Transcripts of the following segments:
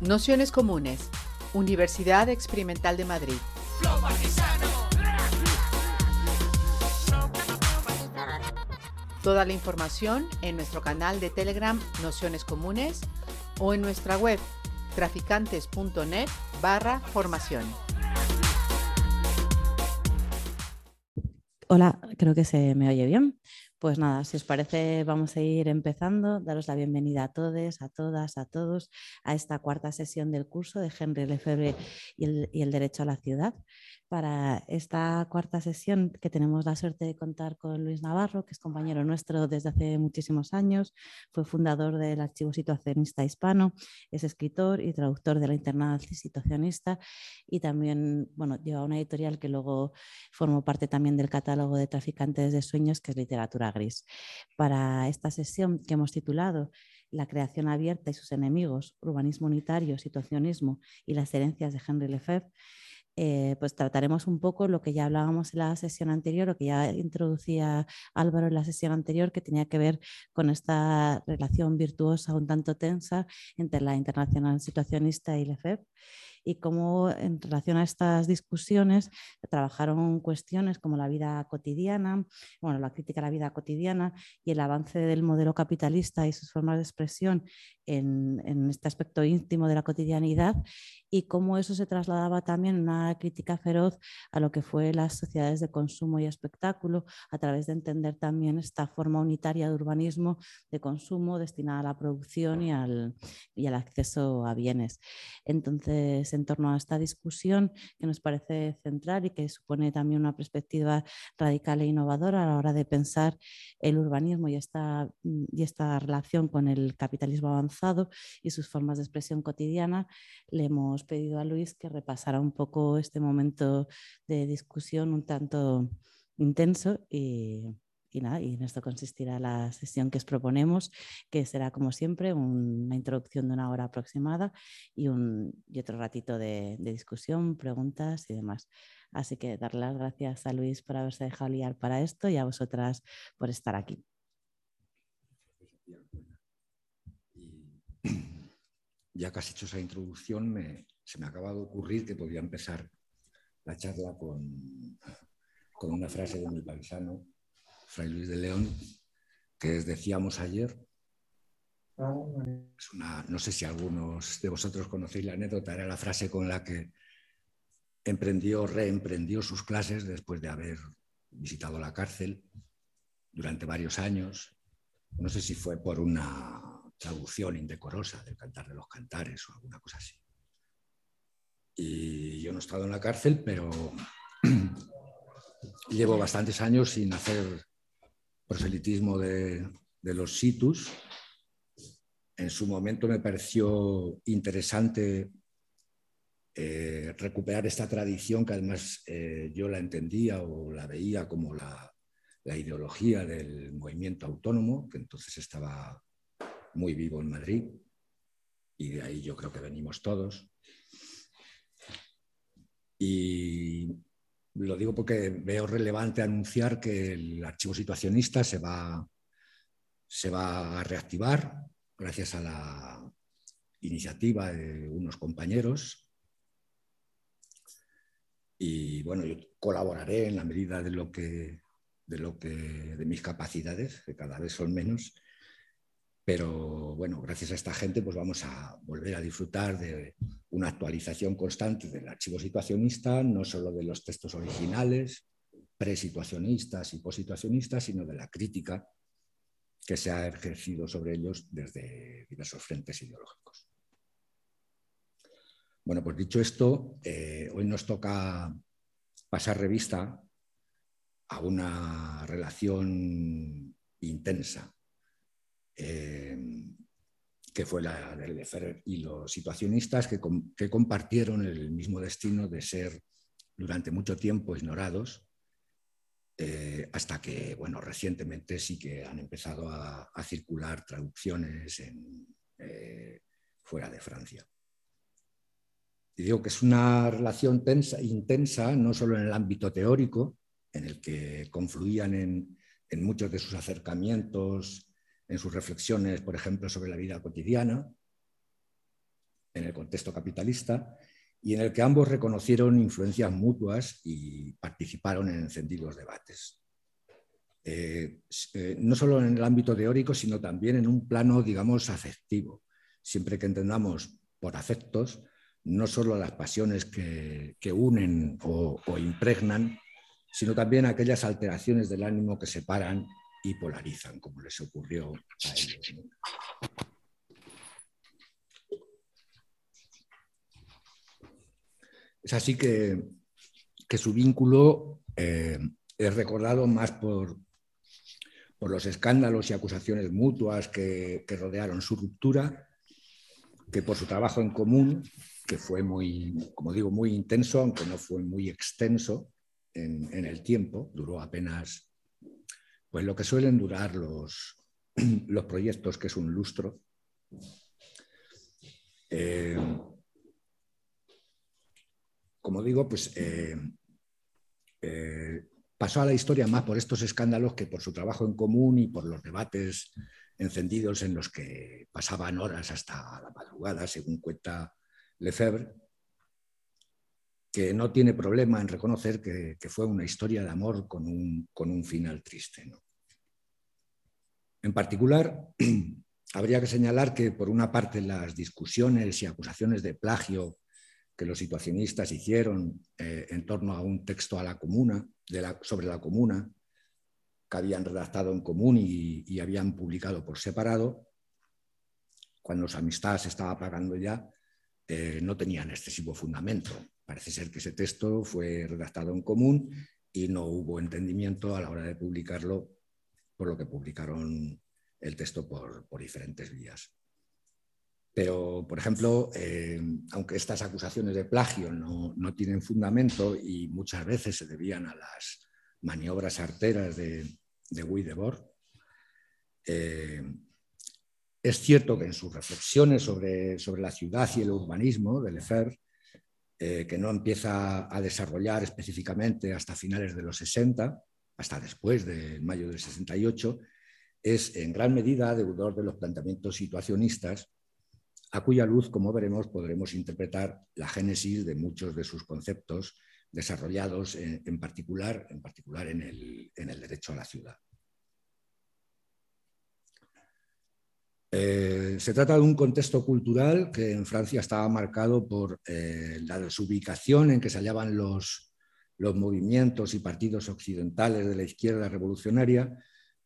Nociones Comunes, Universidad Experimental de Madrid. Toda la información en nuestro canal de Telegram Nociones Comunes o en nuestra web traficantes.net barra formación. Hola, creo que se me oye bien. Pues nada, si os parece, vamos a ir empezando. Daros la bienvenida a todos, a todas, a todos a esta cuarta sesión del curso de Henry Lefebvre y el, y el Derecho a la Ciudad para esta cuarta sesión que tenemos la suerte de contar con Luis Navarro, que es compañero nuestro desde hace muchísimos años, fue fundador del Archivo Situacionista Hispano, es escritor y traductor de la Internacional Situacionista y también bueno, lleva una editorial que luego formó parte también del catálogo de Traficantes de Sueños, que es Literatura Gris. Para esta sesión que hemos titulado la creación abierta y sus enemigos, urbanismo unitario, situacionismo y las herencias de Henry Lefebvre, eh, pues trataremos un poco lo que ya hablábamos en la sesión anterior, lo que ya introducía Álvaro en la sesión anterior, que tenía que ver con esta relación virtuosa un tanto tensa entre la internacional situacionista y Lefebvre y cómo en relación a estas discusiones trabajaron cuestiones como la vida cotidiana, bueno, la crítica a la vida cotidiana y el avance del modelo capitalista y sus formas de expresión en, en este aspecto íntimo de la cotidianidad y cómo eso se trasladaba también en una crítica feroz a lo que fue las sociedades de consumo y espectáculo a través de entender también esta forma unitaria de urbanismo de consumo destinada a la producción y al, y al acceso a bienes. Entonces, en torno a esta discusión que nos parece central y que supone también una perspectiva radical e innovadora a la hora de pensar el urbanismo y esta, y esta relación con el capitalismo avanzado y sus formas de expresión cotidiana, le hemos pedido a Luis que repasara un poco este momento de discusión un tanto intenso y, y en esto consistirá la sesión que os proponemos, que será como siempre una introducción de una hora aproximada y, un, y otro ratito de, discusión, preguntas y demás. Así que darle las gracias a Luis por haberse dejado liar para esto y a vosotras por estar aquí. ya que has hecho esa introducción, se me acaba de ocurrir que podría empezar la charla con, con una frase de mi paisano, Fray Luis de León, que decíamos ayer. No sé si algunos de vosotros conocéis la anécdota, era la frase con la que emprendió, reemprendió sus clases después de haber visitado la cárcel durante varios años. No sé si fue por una traducción indecorosa del Cantar de los Cantares o alguna cosa así. Y yo no he estado en la cárcel, pero llevo bastantes años sin hacer proselitismo de, los situs. En su momento me pareció interesante eh, recuperar esta tradición que además eh, yo la entendía o la veía como la, la, ideología del movimiento autónomo, que entonces estaba muy vivo en Madrid y de ahí yo creo que venimos todos. Y lo digo porque veo relevante anunciar que el archivo situacionista se va, se va a reactivar gracias a la iniciativa de unos compañeros. Y bueno, yo colaboraré en la medida de lo que de lo que de mis capacidades, que cada vez son menos, pero bueno, gracias a esta gente pues vamos a volver a disfrutar de una actualización constante del archivo situacionista, no solo de los textos originales, presituacionistas y posituacionistas, sino de la crítica que se ha ejercido sobre ellos desde diversos frentes ideológicos. Bueno, pues dicho esto, eh, hoy nos toca pasar revista a una relación intensa Em, que fue la de Lefebvre y los situacionistas que, que, compartieron el mismo destino de ser durante mucho tiempo ignorados, eh, hasta que, bueno, recientemente sí que han empezado a, circular traducciones eh, fuera de Francia. Y digo que es una relación tensa, intensa, no solo en el ámbito teórico, en el que confluían en, en muchos de sus acercamientos en sus reflexiones, por ejemplo, sobre la vida cotidiana, en el contexto capitalista y en el que ambos reconocieron influencias mutuas y participaron en encendidos debates. Eh, eh, no solo en el ámbito teórico, sino también en un plano, digamos, afectivo. Siempre que entendamos por afectos, no solo las pasiones que, unen o, impregnan, sino también aquellas alteraciones del ánimo que separan y polarizan, como les ocurrió a ellos. Es así que, su vínculo eh, es recordado más por, por, los escándalos y acusaciones mutuas que, rodearon su ruptura que por su trabajo en común, que fue muy, como digo, muy intenso, aunque no fue muy extenso en, el tiempo, duró apenas pues lo que suelen durar los, los proyectos, que es un lustro. Eh, como digo, pues eh, eh, pasó a la historia más por estos escándalos que por su trabajo en común y por los debates encendidos en los que pasaban horas hasta la madrugada, según cuenta Lefebvre, que no tiene problema en reconocer que, fue una historia de amor con un, final triste. En particular, habría que señalar que, por una parte, las discusiones y acusaciones de plagio que los situacionistas hicieron eh, en torno a un texto sobre la comuna, que habían redactado en común y, habían publicado por separado, cuando su amistad se estaba apagando ya, eh, no tenían excesivo fundamento. Parece ser que ese texto fue redactado en común y no hubo entendimiento a la hora de publicarlo, por lo que publicaron el texto por diferentes vías. Pero, por ejemplo, eh, aunque estas acusaciones de plagio no, tienen fundamento y muchas veces se debían a las maniobras arteras de, de Guy Debord, eh, es cierto que en sus reflexiones sobre, sobre, la ciudad y el urbanismo de Lefebvre, eh, que no empieza a desarrollar específicamente hasta finales de los 60, hasta después de mayo del 68, es en gran medida deudor de los planteamientos situacionistas a cuya luz, como veremos, podremos interpretar la génesis de muchos de sus conceptos desarrollados en, particular, en, particular en, el, derecho a la ciudad. Eh, se trata de un contexto cultural que en Francia estaba marcado por eh, la desubicación en que se hallaban los, los movimientos y partidos occidentales de la izquierda revolucionaria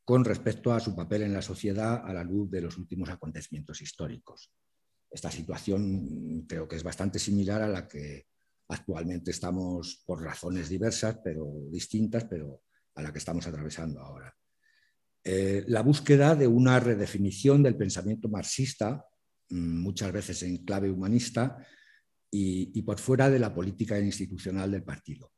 con respecto a su papel en la sociedad a la luz de los últimos acontecimientos históricos. Esta situación creo que es bastante similar a la que actualmente estamos, por razones diversas, pero distintas, pero a la que estamos atravesando ahora. Eh, la búsqueda de una redefinición del pensamiento marxista, mm, muchas veces en clave humanista, y, por fuera de la política institucional del partido.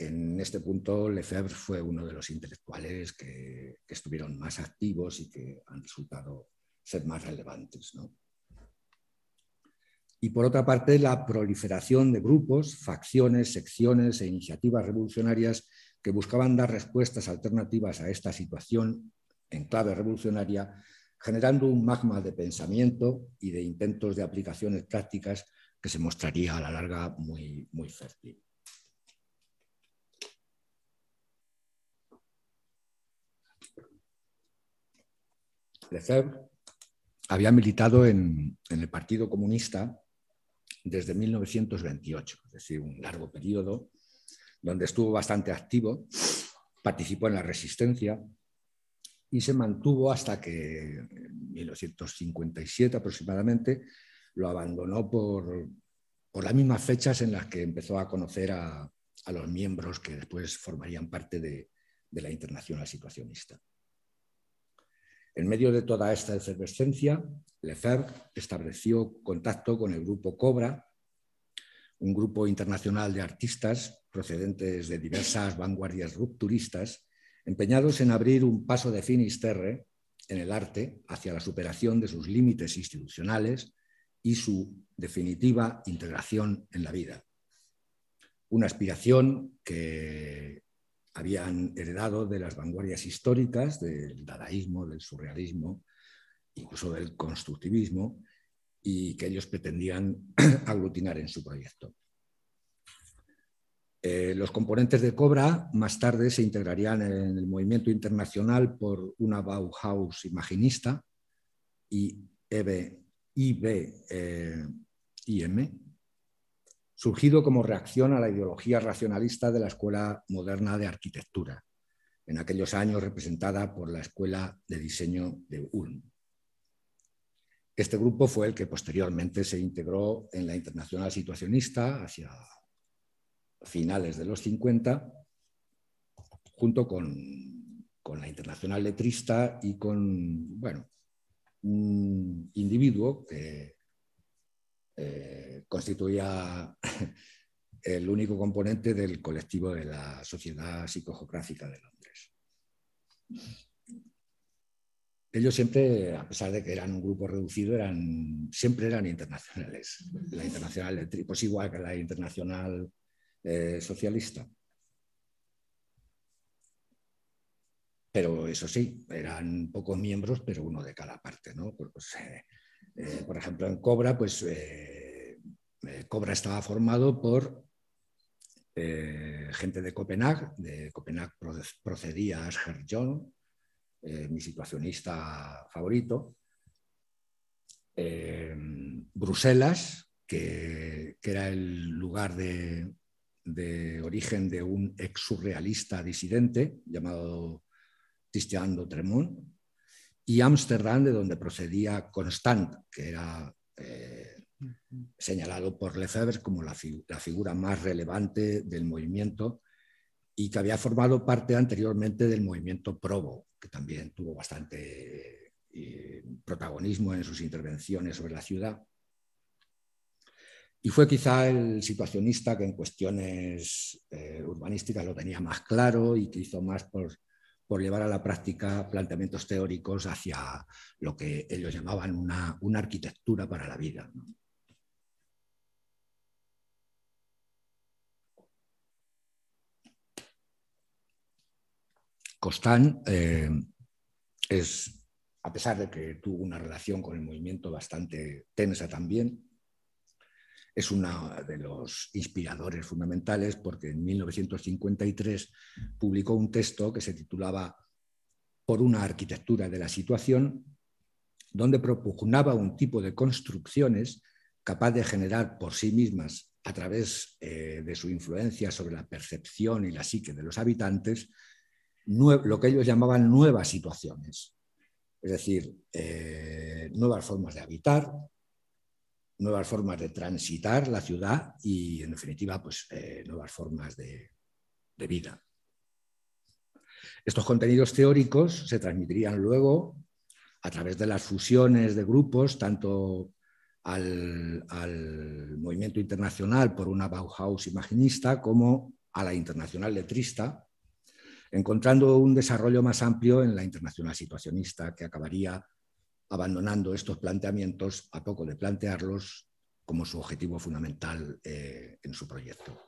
En este punto, Lefebvre fue uno de los intelectuales que, estuvieron más activos y que han resultado ser más relevantes. ¿no? y por otra parte la proliferación de grupos, facciones, secciones e iniciativas revolucionarias que buscaban dar respuestas alternativas a esta situación en clave revolucionaria, generando un magma de pensamiento y de intentos de aplicaciones prácticas que se mostraría a la larga muy, muy fértil. Lefebvre había militado en el Partido Comunista desde 1928, es decir, un largo periodo donde estuvo bastante activo, participó en la resistencia y se mantuvo hasta que en 1957 aproximadamente lo abandonó por, las mismas fechas en las que empezó a conocer a, los miembros que después formarían parte de, de la Internacional Situacionista. En medio de toda esta efervescencia, Lefebvre estableció contacto con el grupo Cobra, un grupo internacional de artistas procedentes de diversas vanguardias rupturistas, empeñados en abrir un paso de finisterre en el arte hacia la superación de sus límites institucionales y su definitiva integración en la vida. Una aspiración que habían heredado de las vanguardias históricas, del dadaísmo, del surrealismo, incluso del constructivismo, y que ellos pretendían aglutinar en su proyecto. Eh, los componentes de Cobra más tarde se integrarían en el movimiento internacional por una Bauhaus imaginista y IBIM, eh, surgido como reacción a la ideología racionalista de la Escuela Moderna de Arquitectura, en aquellos años representada por la Escuela de Diseño de Ulm. Este grupo fue el que posteriormente se integró en la Internacional Situacionista hacia finales de los 50, junto con, con la Internacional Letrista y con, bueno, un individuo que eh, constituía el único componente del colectivo de la Sociedad Psicogeográfica de Londres. Ellos siempre, a pesar de que eran un grupo reducido, eran, siempre eran internacionales. La internacional, pues igual que la internacional eh, socialista. Pero eso sí, eran pocos miembros, pero uno de cada parte. ¿no? Pues, eh, eh, por ejemplo, en Cobra, pues Cobra estaba formado por gente de Copenhague. De Copenhague procedía Asger John, mi situacionista favorito. Bruselas, que, era el lugar de, origen de un ex surrealista disidente llamado Christian Tremont, y Ámsterdam, de donde procedía Constant, que era eh, señalado por Lefebvre como la, figura más relevante del movimiento y que había formado parte anteriormente del movimiento Provo, que también tuvo bastante eh, protagonismo en sus intervenciones sobre la ciudad. Y fue quizá el situacionista que en cuestiones eh, urbanísticas lo tenía más claro y que hizo más por, llevar a la práctica planteamientos teóricos hacia lo que ellos llamaban una, arquitectura para la vida. Costán eh, es, a pesar de que tuvo una relación con el movimiento bastante tensa también, es uno de los inspiradores fundamentales porque en 1953 publicó un texto que se titulaba Por una arquitectura de la situación, donde propugnaba un tipo de construcciones capaz de generar por sí mismas, a través eh, de su influencia sobre la percepción y la psique de los habitantes, lo que ellos llamaban nuevas situaciones. Es decir, eh, nuevas formas de habitar, nuevas formas de transitar la ciudad y, en definitiva, pues, eh, nuevas formas de, vida. Estos contenidos teóricos se transmitirían luego a través de las fusiones de grupos, tanto al, al, movimiento internacional por una Bauhaus imaginista como a la internacional letrista, encontrando un desarrollo más amplio en la internacional situacionista que acabaría abandonando estos planteamientos a poco de plantearlos como su objetivo fundamental eh, en su proyecto.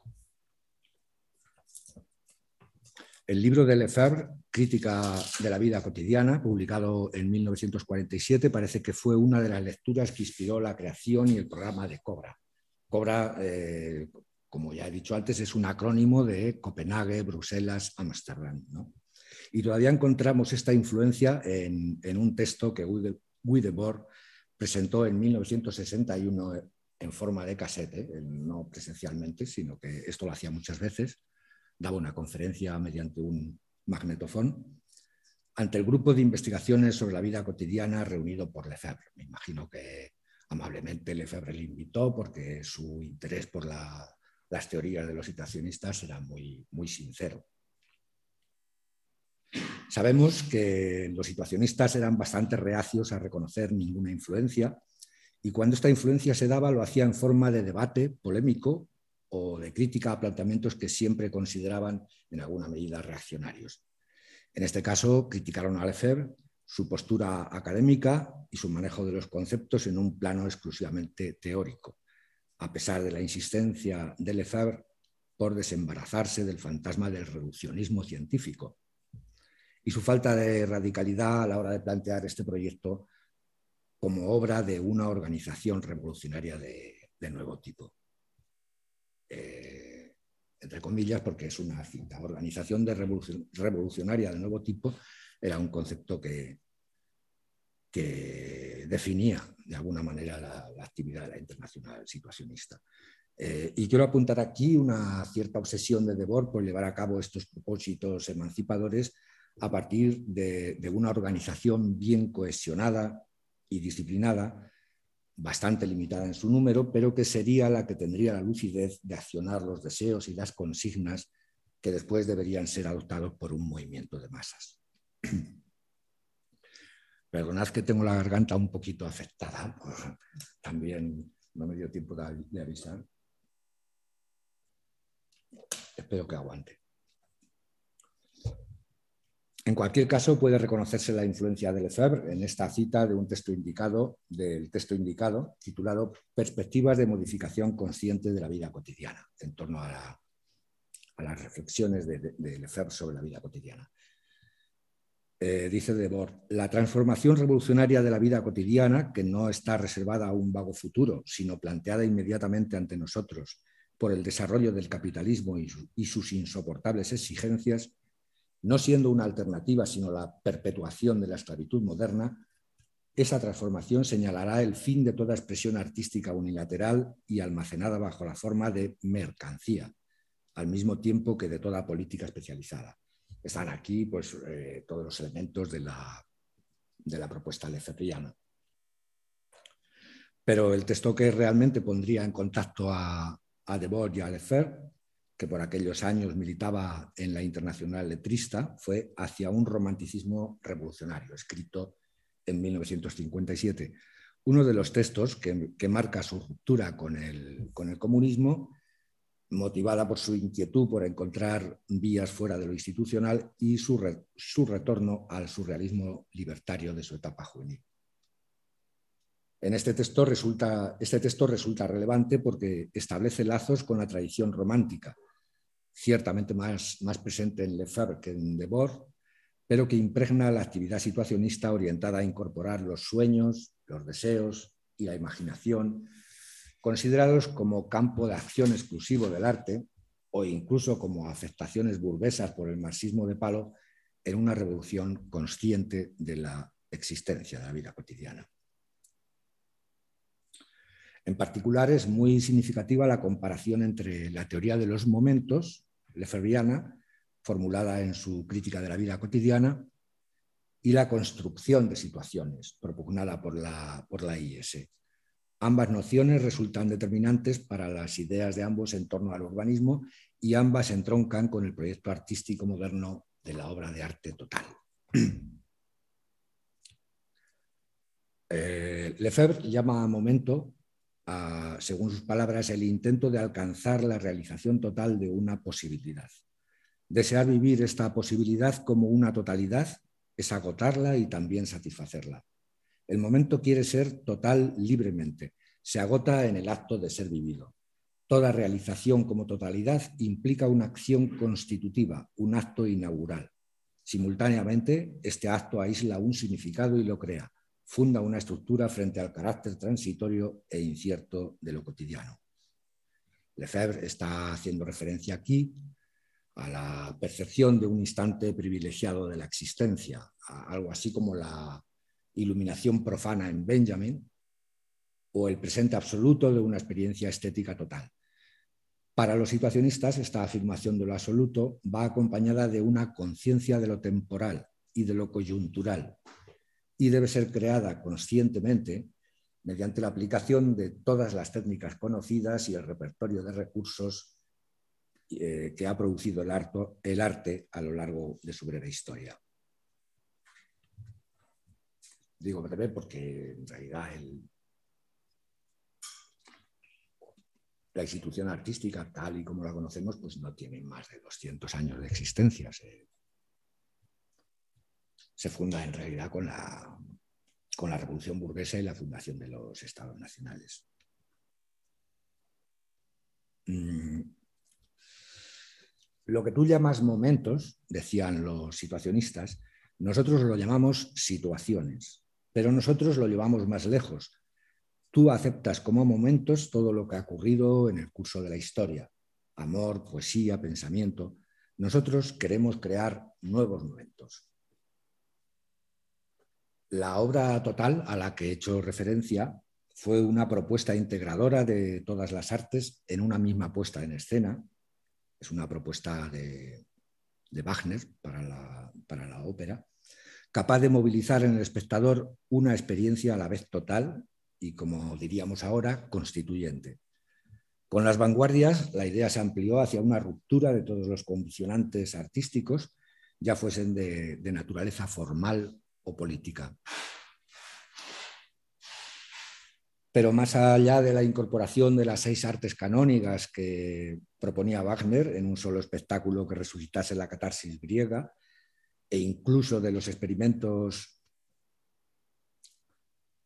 El libro de Lefebvre, Crítica de la vida cotidiana, publicado en 1947, parece que fue una de las lecturas que inspiró la creación y el programa de Cobra. Cobra, eh, como ya he dicho antes, es un acrónimo de Copenhague, Bruselas, Ámsterdam. Y todavía encontramos esta influencia en, un texto que Guy Debord presentó en 1961 en forma de casete, no presencialmente, sino que esto lo hacía muchas veces, daba una conferencia mediante un magnetofón ante el grupo de investigaciones sobre la vida cotidiana reunido por Lefebvre. Me imagino que amablemente Lefebvre le invitó porque su interés por las teorías de los situacionistas era muy, muy sincero. Sabemos que los situacionistas eran bastante reacios a reconocer ninguna influencia y cuando esta influencia se daba lo hacía en forma de debate polémico o de crítica a planteamientos que siempre consideraban en alguna medida reaccionarios. En este caso, criticaron a Lefebvre, su postura académica y su manejo de los conceptos en un plano exclusivamente teórico, a pesar de la insistencia de Lefebvre por desembarazarse del fantasma del reduccionismo científico, y su falta de radicalidad a la hora de plantear este proyecto como obra de una organización revolucionaria de, nuevo tipo. Eh, entre comillas, porque es una cita. Organización de revolucionaria de nuevo tipo era un concepto que, que definía de alguna manera la, actividad internacional situacionista. Eh, y quiero apuntar aquí una cierta obsesión de Debord por llevar a cabo estos propósitos emancipadores a partir de, una organización bien cohesionada y disciplinada, bastante limitada en su número, pero que sería la que tendría la lucidez de accionar los deseos y las consignas que después deberían ser adoptados por un movimiento de masas. Perdonad que tengo la garganta un poquito afectada, también no me dio tiempo de avisar. Espero que aguante. En cualquier caso, puede reconocerse la influencia de Lefebvre en esta cita de un texto indicado, del texto indicado, titulado Perspectivas de modificación consciente de la vida cotidiana, en torno a, las reflexiones de, Lefebvre sobre la vida cotidiana. Eh, dice Debord, la transformación revolucionaria de la vida cotidiana, que no está reservada a un vago futuro, sino planteada inmediatamente ante nosotros por el desarrollo del capitalismo y sus insoportables exigencias, no siendo una alternativa, sino la perpetuación de la esclavitud moderna, esa transformación señalará el fin de toda expresión artística unilateral y almacenada bajo la forma de mercancía, al mismo tiempo que de toda política especializada. Están aquí pues, eh, todos los elementos de la, de la propuesta lefebvriana. Pero el texto que realmente pondría en contacto a, a Debord y a Lefebvre que por aquellos años militaba en la Internacional Letrista, fue Hacia un romanticismo revolucionario, escrito en 1957. Uno de los textos que, marca su ruptura con el, comunismo, motivada por su inquietud por encontrar vías fuera de lo institucional y su, su retorno al surrealismo libertario de su etapa juvenil. En este texto, resulta, este texto resulta relevante porque establece lazos con la tradición romántica, ciertamente más, más presente en Lefebvre que en Debord, pero que impregna la actividad situacionista orientada a incorporar los sueños, los deseos y la imaginación, considerados como campo de acción exclusivo del arte o incluso como afectaciones burguesas por el marxismo de palo en una revolución consciente de la existencia de la vida cotidiana. En particular, es muy significativa la comparación entre la teoría de los momentos, lefebvriana, formulada en su crítica de la vida cotidiana, y la construcción de situaciones, propugnada por la, por la IS. Ambas nociones resultan determinantes para las ideas de ambos en torno al urbanismo y ambas entroncan con el proyecto artístico moderno de la obra de arte total. Eh, Lefebvre llama a momento según sus palabras, el intento de alcanzar la realización total de una posibilidad. Desear vivir esta posibilidad como una totalidad es agotarla y también satisfacerla. El momento quiere ser total libremente, se agota en el acto de ser vivido. Toda realización como totalidad implica una acción constitutiva, un acto inaugural. Simultáneamente, este acto aísla un significado y lo crea, funda una estructura frente al carácter transitorio e incierto de lo cotidiano. Lefebvre está haciendo referencia aquí a la percepción de un instante privilegiado de la existencia, algo así como la iluminación profana en Benjamin o el presente absoluto de una experiencia estética total. Para los situacionistas, esta afirmación de lo absoluto va acompañada de una conciencia de lo temporal y de lo coyuntural, y debe ser creada conscientemente mediante la aplicación de todas las técnicas conocidas y el repertorio de recursos eh, que ha producido el, arte a lo largo de su breve historia. Digo breve porque en realidad la institución artística, tal y como la conocemos, pues no tiene más de 200 años de existencia funda en realidad con la, con la Revolución Burguesa y la fundación de los Estados Nacionales. Mm. Lo que tú llamas momentos, decían los situacionistas, nosotros lo llamamos situaciones. Pero nosotros lo llevamos más lejos. Tú aceptas como momentos todo lo que ha ocurrido en el curso de la historia. Amor, poesía, pensamiento. Nosotros queremos crear nuevos momentos. La obra total a la que he hecho referencia fue una propuesta integradora de todas las artes en una misma puesta en escena. Es una propuesta de, Wagner para la, ópera, capaz de movilizar en el espectador una experiencia a la vez total y, como diríamos ahora, constituyente. Con las vanguardias, la idea se amplió hacia una ruptura de todos los condicionantes artísticos, ya fuesen de, de naturaleza formal o política. Pero más allá de la incorporación de las seis artes canónicas que proponía Wagner en un solo espectáculo que resucitase la catarsis griega, e incluso de los experimentos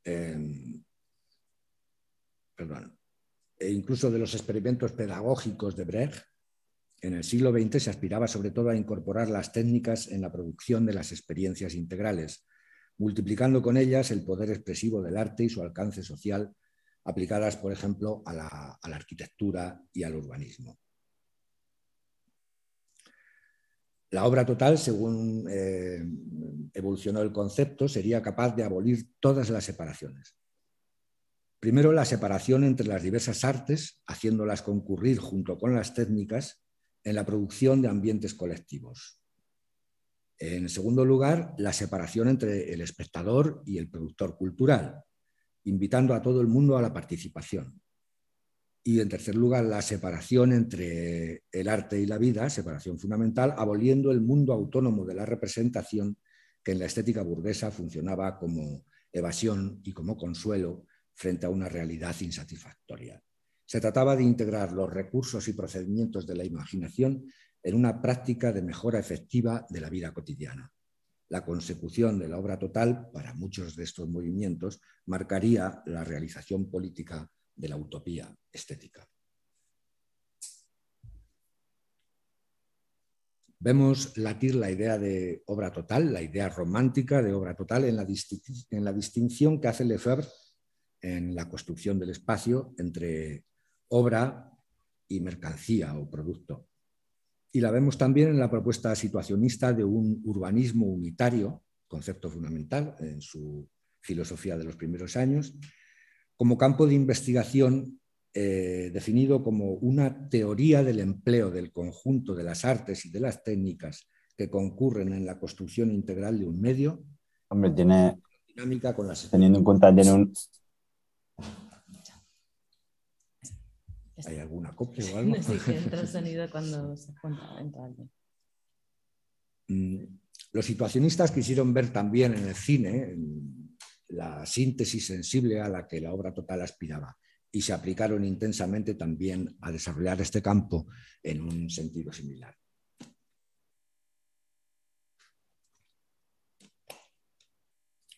em, e incluso de los experimentos pedagógicos de Brecht, en el siglo XX se aspiraba sobre todo a incorporar las técnicas en la producción de las experiencias integrales, multiplicando con ellas el poder expresivo del arte y su alcance social, aplicadas, por ejemplo, a la, arquitectura y al urbanismo. La obra total, según eh, evolucionó el concepto, sería capaz de abolir todas las separaciones. Primero, la separación entre las diversas artes, haciéndolas concurrir junto con las técnicas en la producción de ambientes colectivos. En segundo lugar, la separación entre el espectador y el productor cultural, invitando a todo el mundo a la participación. Y en tercer lugar, la separación entre el arte y la vida, separación fundamental, aboliendo el mundo autónomo de la representación que en la estética burguesa funcionaba como evasión y como consuelo frente a una realidad insatisfactoria. Se trataba de integrar los recursos y procedimientos de la imaginación en una práctica de mejora efectiva de la vida cotidiana. La consecución de la obra total, para muchos de estos movimientos, marcaría la realización política de la utopía estética. Vemos latir la idea de obra total, la idea romántica de obra total en la, distinción que hace Lefebvre en la construcción del espacio entre obra y mercancía o producto. Y la vemos también en la propuesta situacionista de un urbanismo unitario, concepto fundamental en su filosofía de los primeros años, como campo de investigación eh, definido como una teoría del empleo del conjunto de las artes y de las técnicas que concurren en la construcción integral de un medio. Hombre, tiene, dinámica con las... teniendo en cuenta, tiene un, ¿Hay alguna copia o algo? Sí, que entra el sonido cuando se entra alguien. Mm, los situacionistas quisieron ver también en el cine la síntesis sensible a la que la obra total aspiraba y se aplicaron intensamente también a desarrollar este campo en un sentido similar.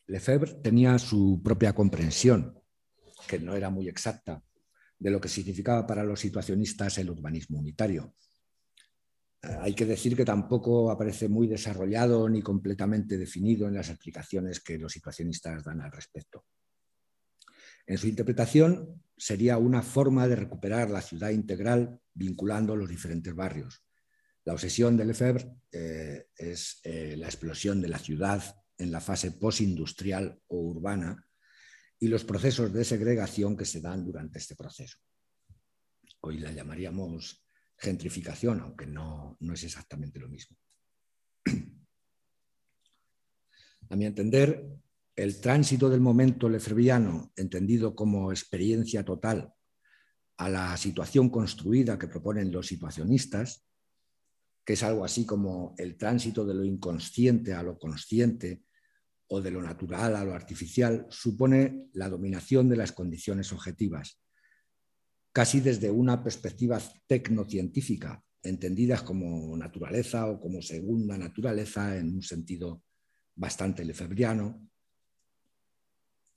Lefebvre tenía su propia comprensión, que no era muy exacta, de lo que significaba para los situacionistas el urbanismo unitario. Eh, hay que decir que tampoco aparece muy desarrollado ni completamente definido en las explicaciones que los situacionistas dan al respecto. En su interpretación sería una forma de recuperar la ciudad integral vinculando los diferentes barrios. La obsesión de Lefebvre eh, es eh, la explosión de la ciudad en la fase postindustrial o urbana y los procesos de segregación que se dan durante este proceso. Hoy la llamaríamos gentrificación, aunque no, no es exactamente lo mismo. A mi entender, el tránsito del momento lefebvriano, entendido como experiencia total, a la situación construida que proponen los situacionistas, que es algo así como el tránsito de lo inconsciente a lo consciente o de lo natural a lo artificial supone la dominación de las condiciones objetivas, casi desde una perspectiva tecnocientífica, entendidas como naturaleza o como segunda naturaleza en un sentido bastante lefebriano.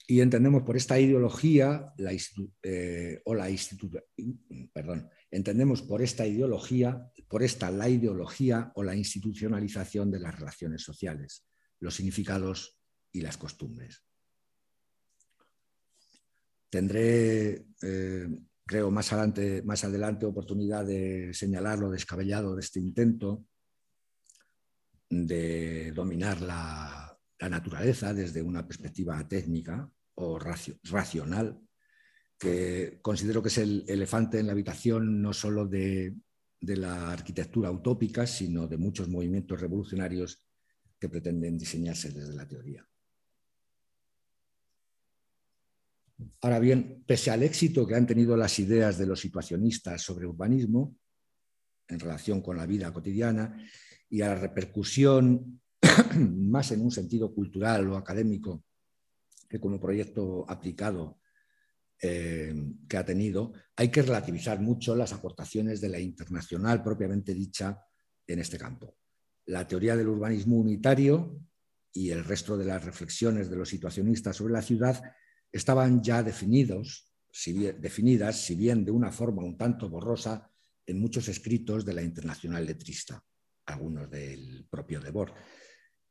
Y entendemos por esta ideología la, eh, o la perdón, entendemos por esta ideología, por esta la ideología o la institucionalización de las relaciones sociales, los significados y las costumbres. Tendré, eh, creo, más adelante, más adelante oportunidad de señalar lo descabellado de este intento de dominar la, naturaleza desde una perspectiva técnica o racional, que considero que es el elefante en la habitación no solo de, de la arquitectura utópica, sino de muchos movimientos revolucionarios que pretenden diseñarse desde la teoría. Ahora bien, pese al éxito que han tenido las ideas de los situacionistas sobre urbanismo en relación con la vida cotidiana y a la repercusión más en un sentido cultural o académico que como proyecto aplicado eh, que ha tenido, hay que relativizar mucho las aportaciones de la internacional propiamente dicha en este campo. La teoría del urbanismo unitario y el resto de las reflexiones de los situacionistas sobre la ciudad estaban ya definidos, definidas, si bien de una forma un tanto borrosa, en muchos escritos de la internacional letrista, algunos del propio Debord,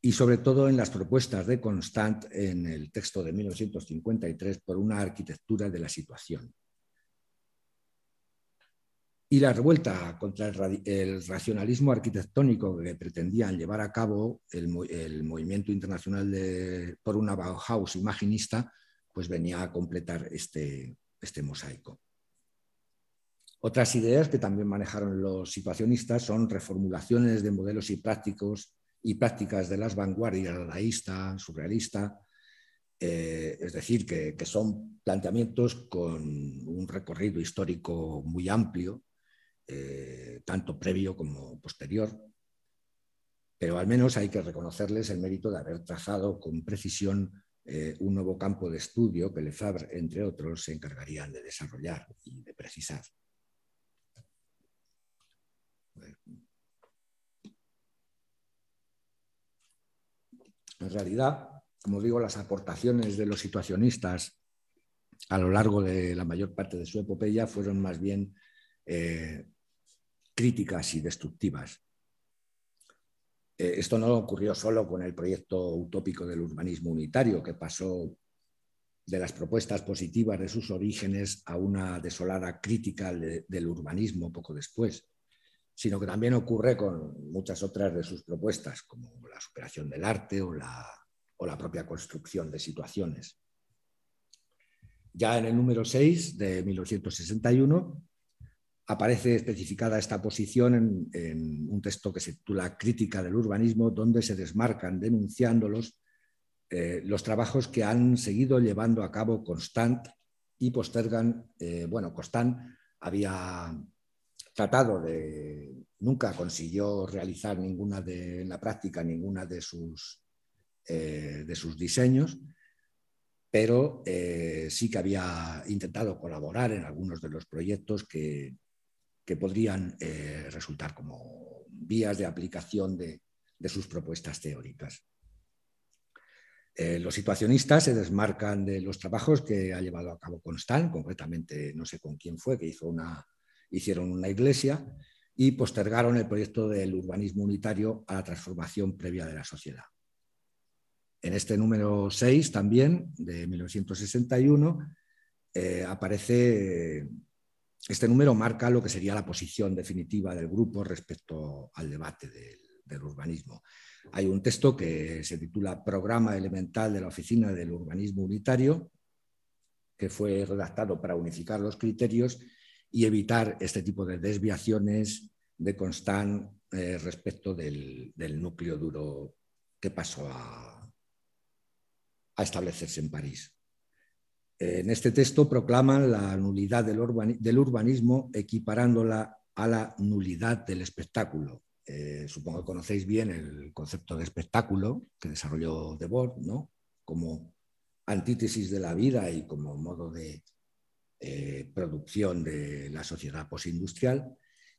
y sobre todo en las propuestas de Constant en el texto de 1953 por una arquitectura de la situación. Y la revuelta contra el, racionalismo arquitectónico que pretendían llevar a cabo el, movimiento internacional por una Bauhaus imaginista pues venía a completar este, este mosaico. Otras ideas que también manejaron los situacionistas son reformulaciones de modelos y prácticos y prácticas de las vanguardias dadaísta, surrealista, eh, es decir, que, son planteamientos con un recorrido histórico muy amplio, eh, tanto previo como posterior, pero al menos hay que reconocerles el mérito de haber trazado con precisión eh, un nuevo campo de estudio que Lefebvre, entre otros, se encargarían de desarrollar y de precisar. En realidad, como digo, las aportaciones de los situacionistas a lo largo de la mayor parte de su epopeya fueron más bien eh, críticas y destructivas. Eh, esto no ocurrió solo con el proyecto utópico del urbanismo unitario, que pasó de las propuestas positivas de sus orígenes a una desolada crítica del urbanismo poco después, sino que también ocurre con muchas otras de sus propuestas, como la superación del arte o la, o la propia construcción de situaciones. Ya en el número 6 de 1961 aparece especificada esta posición en, un texto que se titula Crítica del urbanismo, donde se desmarcan denunciándolos eh, los trabajos que han seguido llevando a cabo Constant y postergan, eh, bueno, Constant había tratado de, nunca consiguió realizar ninguna de, en la práctica ninguna de sus, eh, de sus diseños, pero sí que había intentado colaborar en algunos de los proyectos que, que podrían eh, resultar como vías de aplicación de, sus propuestas teóricas. Eh, los situacionistas se desmarcan de los trabajos que ha llevado a cabo Constant, concretamente no sé con quién fue, que hizo una, hicieron una iglesia y postergaron el proyecto del urbanismo unitario a la transformación previa de la sociedad. En este número 6 también, de 1961, eh, aparece este número marca lo que sería la posición definitiva del grupo respecto al debate del, urbanismo. Hay un texto que se titula Programa Elemental de la Oficina del Urbanismo Unitario, que fue redactado para unificar los criterios y evitar este tipo de desviaciones de Constant eh, respecto del, núcleo duro que pasó a establecerse en París. En este texto proclaman la nulidad del, urbanismo equiparándola a la nulidad del espectáculo. Eh, supongo que conocéis bien el concepto de espectáculo que desarrolló Debord, ¿no? como antítesis de la vida y como modo de eh, producción de la sociedad postindustrial,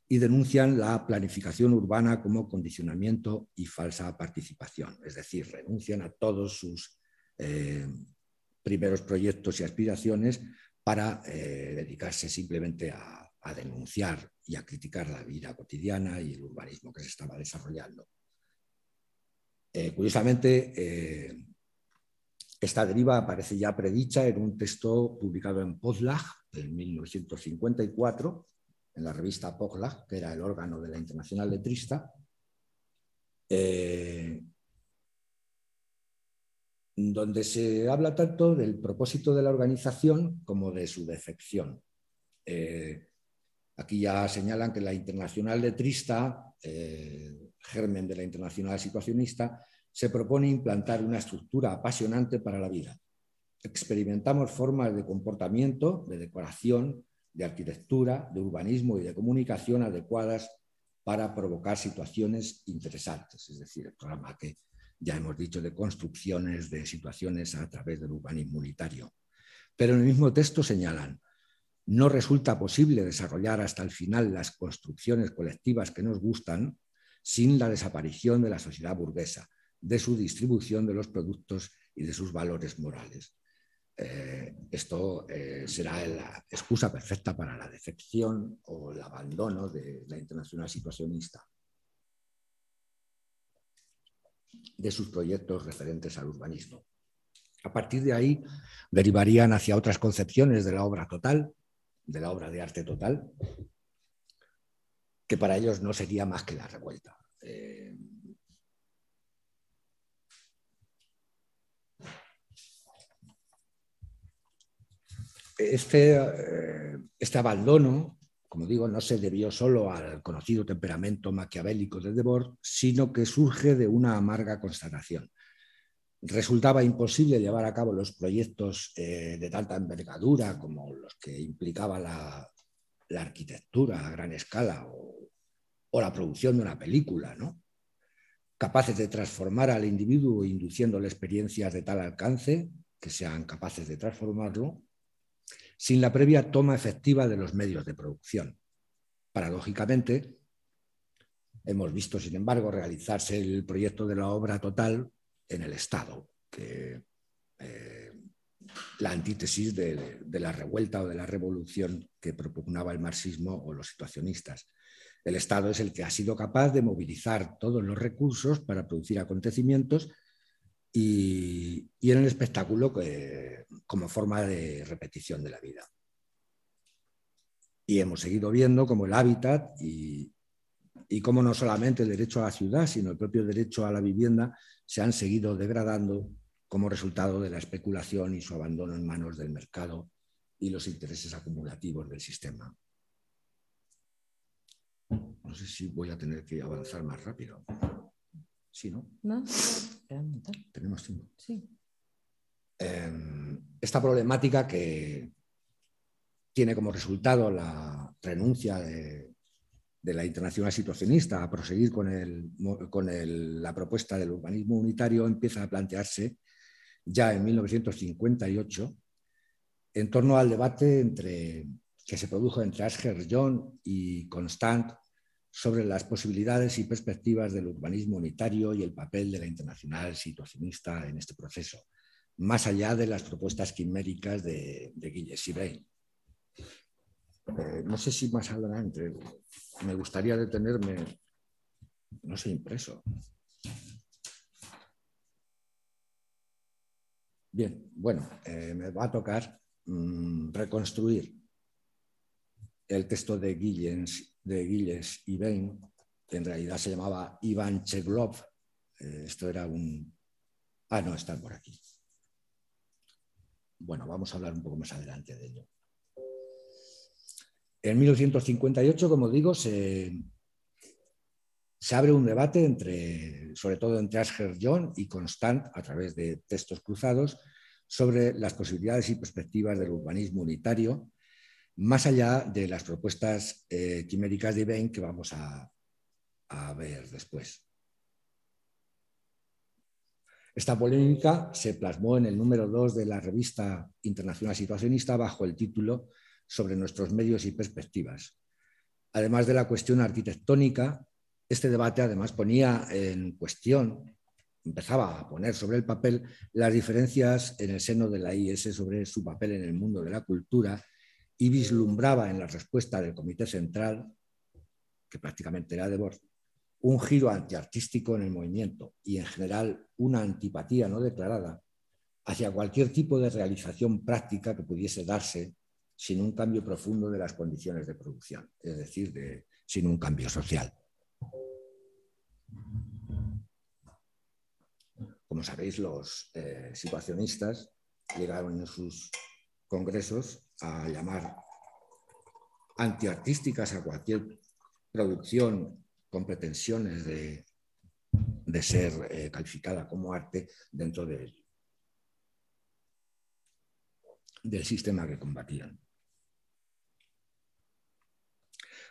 y denuncian la planificación urbana como condicionamiento y falsa participación, es decir, renuncian a todos sus eh, primeros proyectos y aspiraciones para eh, dedicarse simplemente a, denunciar y a criticar la vida cotidiana y el urbanismo que se estaba desarrollando. Eh, curiosamente, eh, Esta deriva aparece ya predicha en un texto publicado en Pozlag en 1954, en la revista Pozlag, que era el órgano de la Internacional Letrista, donde se habla tanto del propósito de la organización como de su defección. Eh, aquí ya señalan que la Internacional Letrista, eh, germen de la Internacional Situacionista, se propone implantar una estructura apasionante para la vida. Experimentamos formas de comportamiento, de decoración, de arquitectura, de urbanismo y de comunicación adecuadas para provocar situaciones interesantes. Es decir, el programa que ya hemos dicho de construcciones de situaciones a través del urbanismo unitario. Pero en el mismo texto señalan, no resulta posible desarrollar hasta el final las construcciones colectivas que nos gustan sin la desaparición de la sociedad burguesa, de su distribución de los productos y de sus valores morales. Eh, esto eh, será la excusa perfecta para la defección o el abandono de la internacional situacionista de sus proyectos referentes al urbanismo. A partir de ahí derivarían hacia otras concepciones de la obra total, de la obra de arte total, que para ellos no sería más que la revuelta. Eh, este, eh, este abandono, como digo, no se debió solo al conocido temperamento maquiavélico de Debord, sino que surge de una amarga constatación. Resultaba imposible llevar a cabo los proyectos eh, de tanta envergadura como los que implicaba la, arquitectura a gran escala o, o, la producción de una película, ¿no? capaces de transformar al individuo induciéndole experiencias de tal alcance que sean capaces de transformarlo sin la previa toma efectiva de los medios de producción. Paradójicamente, hemos visto, sin embargo, realizarse el proyecto de la obra total en el Estado, que eh, la antítesis de, de, la revuelta o de la revolución que propugnaba el marxismo o los situacionistas. El Estado es el que ha sido capaz de movilizar todos los recursos para producir acontecimientos y, en el espectáculo como forma de repetición de la vida. Y hemos seguido viendo como el hábitat y, y cómo no solamente el derecho a la ciudad, sino el propio derecho a la vivienda se han seguido degradando como resultado de la especulación y su abandono en manos del mercado y los intereses acumulativos del sistema. No sé si voy a tener que avanzar más rápido. Sí, ¿no? No, tenemos tiempo. Sí. Em, esta problemática que tiene como resultado la renuncia de, la internacional situacionista a proseguir con, la propuesta del urbanismo unitario empieza a plantearse ya en 1958 en torno al debate entre, que se produjo entre Asger John y Constant sobre las posibilidades y perspectivas del urbanismo unitario y el papel de la internacional situacionista en este proceso, más allá de las propuestas quiméricas de, de Gilles y Bain. Eh, no sé si más adelante me gustaría detenerme, no sé, impreso. Bien, bueno, eh, me va a tocar mm, reconstruir el texto de Gilles de Gilles Bain, que en realidad se llamaba Ivan Cheglov. Eh, esto era un... Ah, no, está por aquí. Bueno, vamos a hablar un poco más adelante de ello. En 1958, como digo, se, se abre un debate entre, sobre todo entre Asger John y Constant, a través de textos cruzados, sobre las posibilidades y perspectivas del urbanismo unitario más allá de las propuestas eh, quiméricas de Bain que vamos a, ver después. Esta polémica se plasmó en el número 2 de la revista Internacional Situacionista bajo el título Sobre nuestros medios y perspectivas. Además de la cuestión arquitectónica, este debate además ponía en cuestión, empezaba a poner sobre el papel las diferencias en el seno de la IS sobre su papel en el mundo de la cultura y vislumbraba en la respuesta del Comité Central, que prácticamente era de Bord, un giro antiartístico en el movimiento y en general una antipatía no declarada hacia cualquier tipo de realización práctica que pudiese darse sin un cambio profundo de las condiciones de producción, es decir, sin un cambio social. Como sabéis, los eh, situacionistas llegaron en sus congresos a llamar antiartísticas a cualquier producción con pretensiones de, ser eh, calificada como arte dentro del sistema que combatían.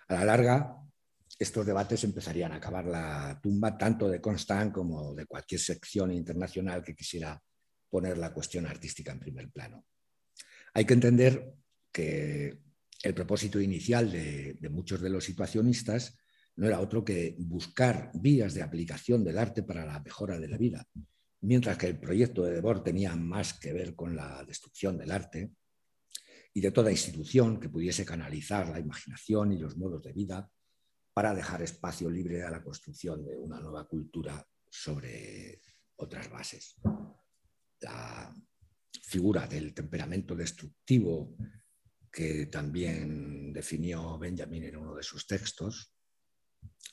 A la larga, estos debates empezarían a acabar la tumba tanto de Constant como de cualquier sección internacional que quisiera poner la cuestión artística en primer plano. Hay que entender que el propósito inicial de, muchos de los situacionistas no era otro que buscar vías de aplicación del arte para la mejora de la vida, mientras que el proyecto de Debord tenía más que ver con la destrucción del arte y de toda institución que pudiese canalizar la imaginación y los modos de vida para dejar espacio libre a la construcción de una nueva cultura sobre otras bases. La figura del temperamento destructivo que también definió Benjamin en uno de sus textos,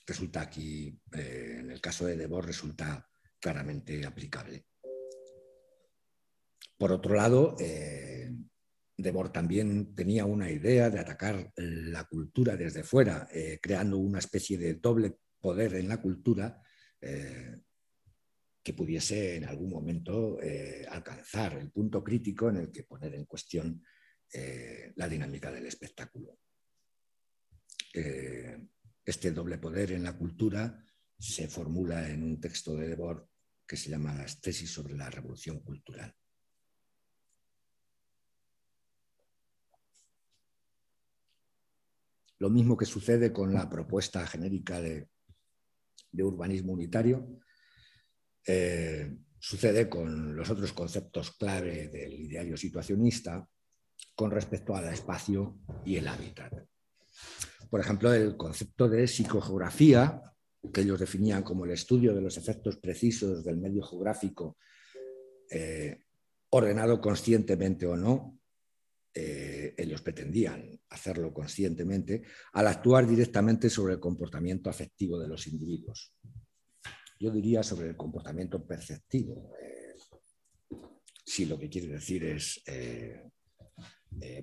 resulta aquí, eh, en el caso de Debord, resulta claramente aplicable. Por otro lado, eh, Debord también tenía una idea de atacar la cultura desde fuera, eh, creando una especie de doble poder en la cultura que pudiese en algún momento alcanzar el punto crítico en el que poner en cuestión eh, la dinámica del espectáculo. Eh, este doble poder en la cultura se formula en un texto de Debord que se llama Las tesis sobre la revolución cultural. Lo mismo que sucede con la propuesta genérica de, urbanismo unitario, eh, sucede con los otros conceptos clave del ideario situacionista, con respecto al espacio y el hábitat. Por ejemplo, el concepto de psicogeografía, que ellos definían como el estudio de los efectos precisos del medio geográfico, eh, ordenado conscientemente o no, eh, ellos pretendían hacerlo conscientemente, al actuar directamente sobre el comportamiento afectivo de los individuos. Yo diría sobre el comportamiento perceptivo, eh, si lo que quiere decir es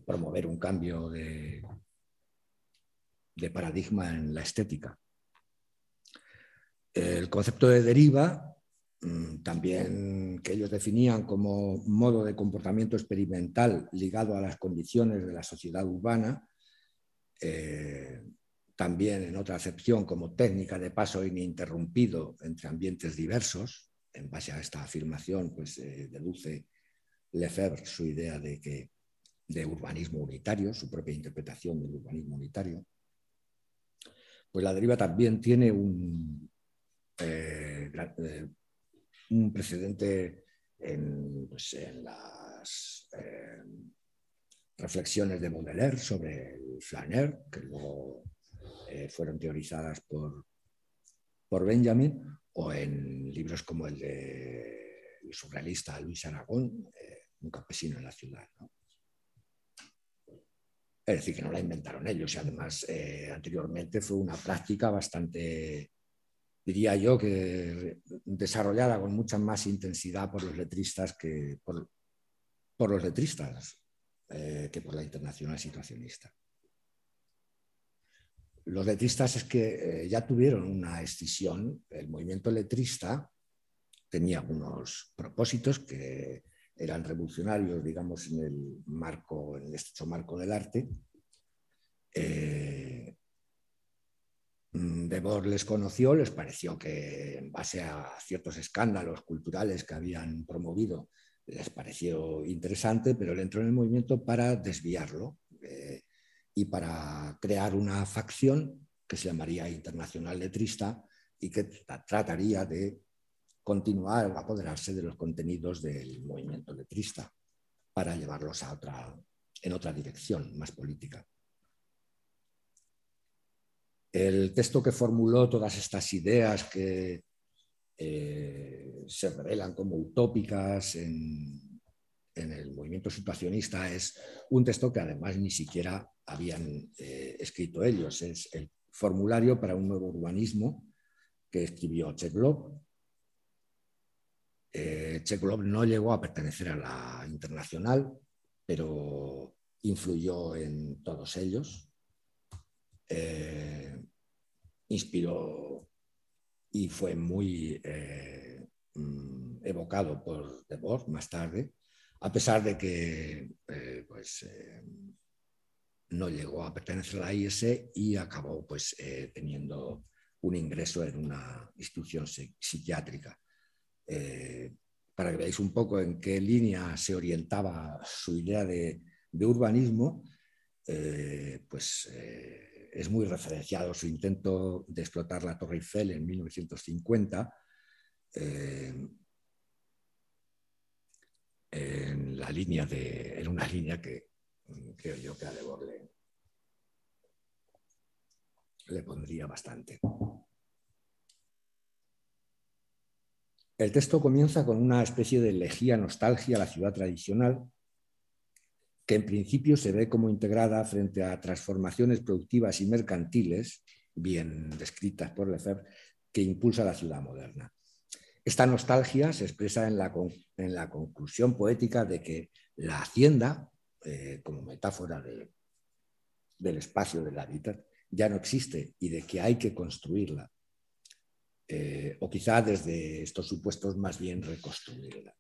promover un cambio de, de paradigma en la estética. El concepto de deriva, mm, también que ellos definían como modo de comportamiento experimental ligado a las condiciones de la sociedad urbana, eh, también en otra acepción como técnica de paso ininterrumpido entre ambientes diversos. En base a esta afirmación, pues eh, deduce Lefebvre su idea de que de urbanismo unitario, su propia interpretación del urbanismo unitario, pues la deriva también tiene un, eh, eh, un precedente en, pues, las eh, reflexiones de Baudelaire sobre el flaner, que luego fueron teorizadas por, por Benjamin, o en libros como el de el surrealista Luis Aragón, Un campesino en la ciudad. Es decir, que no la inventaron ellos y además eh, anteriormente fue una práctica bastante, diría yo, que desarrollada con mucha más intensidad por los letristas que por, los letristas eh, que por la internacional situacionista. Los letristas es que eh, ya tuvieron una escisión, el movimiento letrista tenía unos propósitos que eran revolucionarios, digamos, en el marco, en el estrecho marco del arte. Eh, mm, Debord les conoció, les pareció que en base a ciertos escándalos culturales que habían promovido, les pareció interesante, pero él entró en el movimiento para desviarlo eh, y para crear una facción que se llamaría Internacional Letrista y que trataría de continuar a apoderarse de los contenidos del movimiento letrista para llevarlos a otra, en otra dirección más política. El texto que formuló todas estas ideas que eh, se revelan como utópicas en, en el movimiento situacionista es un texto que además ni siquiera habían eh, escrito ellos. Es el formulario para un nuevo urbanismo que escribió Cheklov. Eh, Cheklov no llegó a pertenecer a la internacional, pero influyó en todos ellos. Eh, inspiró y fue muy eh, mm, evocado por Debord más tarde, a pesar de que eh, pues, eh, no llegó a pertenecer a la IS y acabó pues, teniendo un ingreso en una institución psiquiátrica. para que veáis un poco en qué línea se orientaba su idea de, urbanismo, pues es muy referenciado su intento de explotar la Torre Eiffel en 1950. Eh, en la línea de, una línea que creo yo que a Debord le, le pondría bastante. El texto comienza con una especie de elegía nostalgia a la ciudad tradicional, que en principio se ve como integrada frente a transformaciones productivas y mercantiles, bien descritas por Lefebvre, que impulsa la ciudad moderna. Esta nostalgia se expresa en la, en la conclusión poética de que la hacienda, eh, como metáfora del espacio del hábitat, ya no existe y de que hay que construirla. Eh, o quizá desde estos supuestos más bien reconstruirla.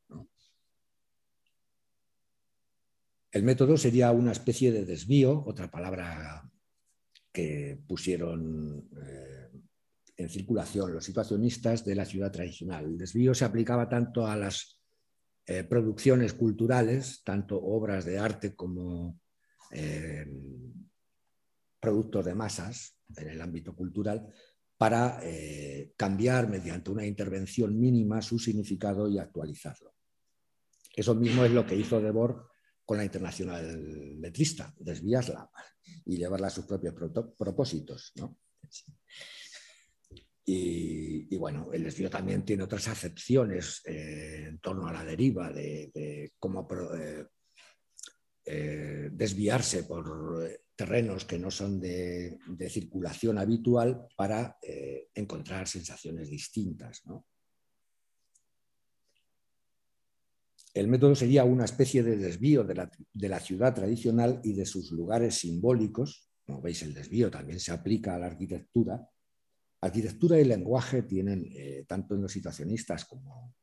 El método sería una especie de desvío, otra palabra que pusieron eh, en circulación los situacionistas de la ciudad tradicional. El desvío se aplicaba tanto a las eh, producciones culturales, tanto obras de arte como eh, productos de masas en el ámbito cultural, para cambiar mediante una intervención mínima su significado y actualizarlo. Eso mismo es lo que hizo Debord con la internacional letrista, desviarla y llevarla a sus propios propósitos. Y, bueno, el desvío también tiene otras acepciones eh, en torno a la deriva de, cómo eh, eh, desviarse por terrenos que no son de, circulación habitual para encontrar sensaciones distintas. El método sería una especie de desvío de la, ciudad tradicional y de sus lugares simbólicos. Como veis, el desvío también se aplica a la arquitectura. Arquitectura y lenguaje tienen, eh, tanto en los situacionistas como,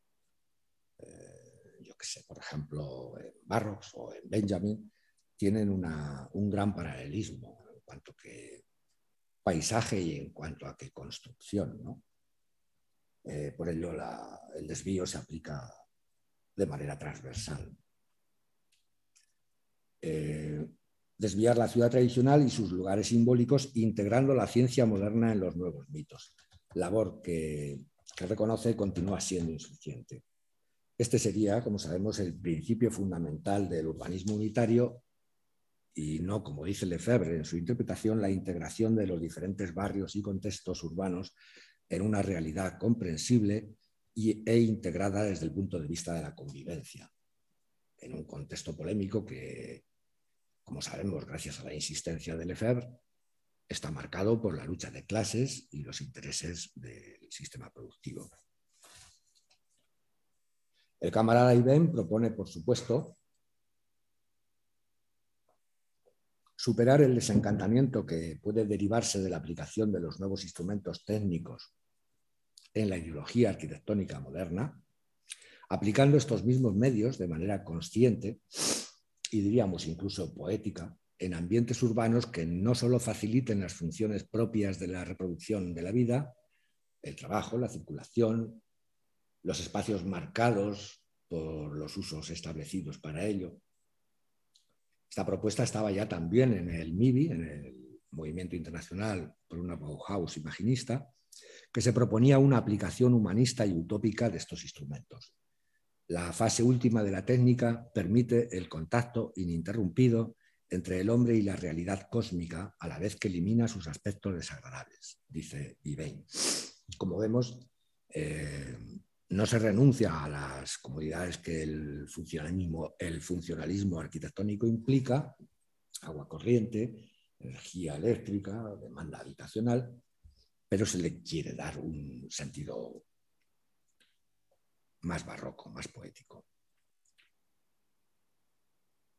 eh, yo qué sé, por ejemplo, en Barros o en Benjamin, tienen un gran paralelismo en cuanto a que paisaje y en cuanto a que construcción. Eh, por ello, el desvío se aplica de manera transversal. Eh, desviar la ciudad tradicional y sus lugares simbólicos integrando la ciencia moderna en los nuevos mitos, labor que, que reconoce continúa siendo insuficiente. Este sería, como sabemos, el principio fundamental del urbanismo unitario y no, como dice Lefebvre en su interpretación, la integración de los diferentes barrios y contextos urbanos en una realidad comprensible e integrada desde el punto de vista de la convivencia, en un contexto polémico que, como sabemos, gracias a la insistencia de Lefebvre, está marcado por la lucha de clases y los intereses del sistema productivo. El camarada Iben propone, por supuesto, superar el desencantamiento que puede derivarse de la aplicación de los nuevos instrumentos técnicos en la ideología arquitectónica moderna, aplicando estos mismos medios de manera consciente y diríamos incluso poética en ambientes urbanos que no solo faciliten las funciones propias de la reproducción de la vida, el trabajo, la circulación, los espacios marcados por los usos establecidos para ello. Esta propuesta estaba ya también en el MIBI, en el Movimiento Internacional por una Bauhaus Imaginista, que se proponía una aplicación humanista y utópica de estos instrumentos. La fase última de la técnica permite el contacto ininterrumpido entre el hombre y la realidad cósmica a la vez que elimina sus aspectos desagradables, dice Ibein. Como vemos, eh, no se renuncia a las comodidades que el funcionalismo arquitectónico implica, agua corriente, energía eléctrica, demanda habitacional, pero se le quiere dar un sentido más barroco, más poético.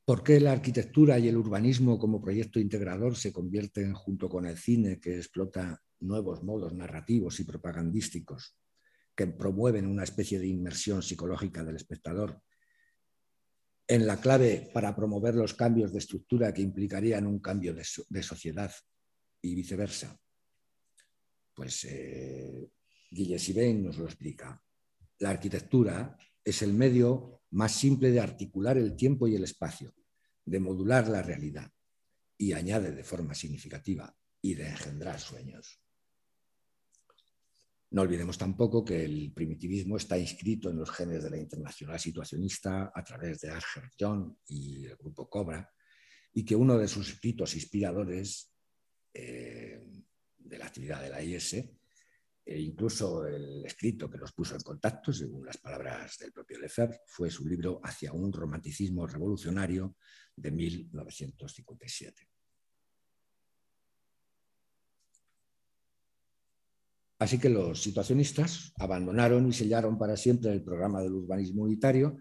¿Por qué la arquitectura y el urbanismo como proyecto integrador se convierten, junto con el cine que explota nuevos modos narrativos y propagandísticos que promueven una especie de inmersión psicológica del espectador, en la clave para promover los cambios de estructura que implicarían un cambio de, sociedad y viceversa? Pues eh, Guille nos lo explica. La arquitectura es el medio más simple de articular el tiempo y el espacio, de modular la realidad y añade de forma significativa y de engendrar sueños. No olvidemos tampoco que el primitivismo está inscrito en los genes de la internacional situacionista a través de Asger John y el grupo Cobra, y que uno de sus escritos inspiradores eh, de la actividad de la IS e incluso el escrito que los puso en contacto, según las palabras del propio Lefebvre, fue su libro Hacia un romanticismo revolucionario de 1957. Así que los situacionistas abandonaron y sellaron para siempre el programa del urbanismo unitario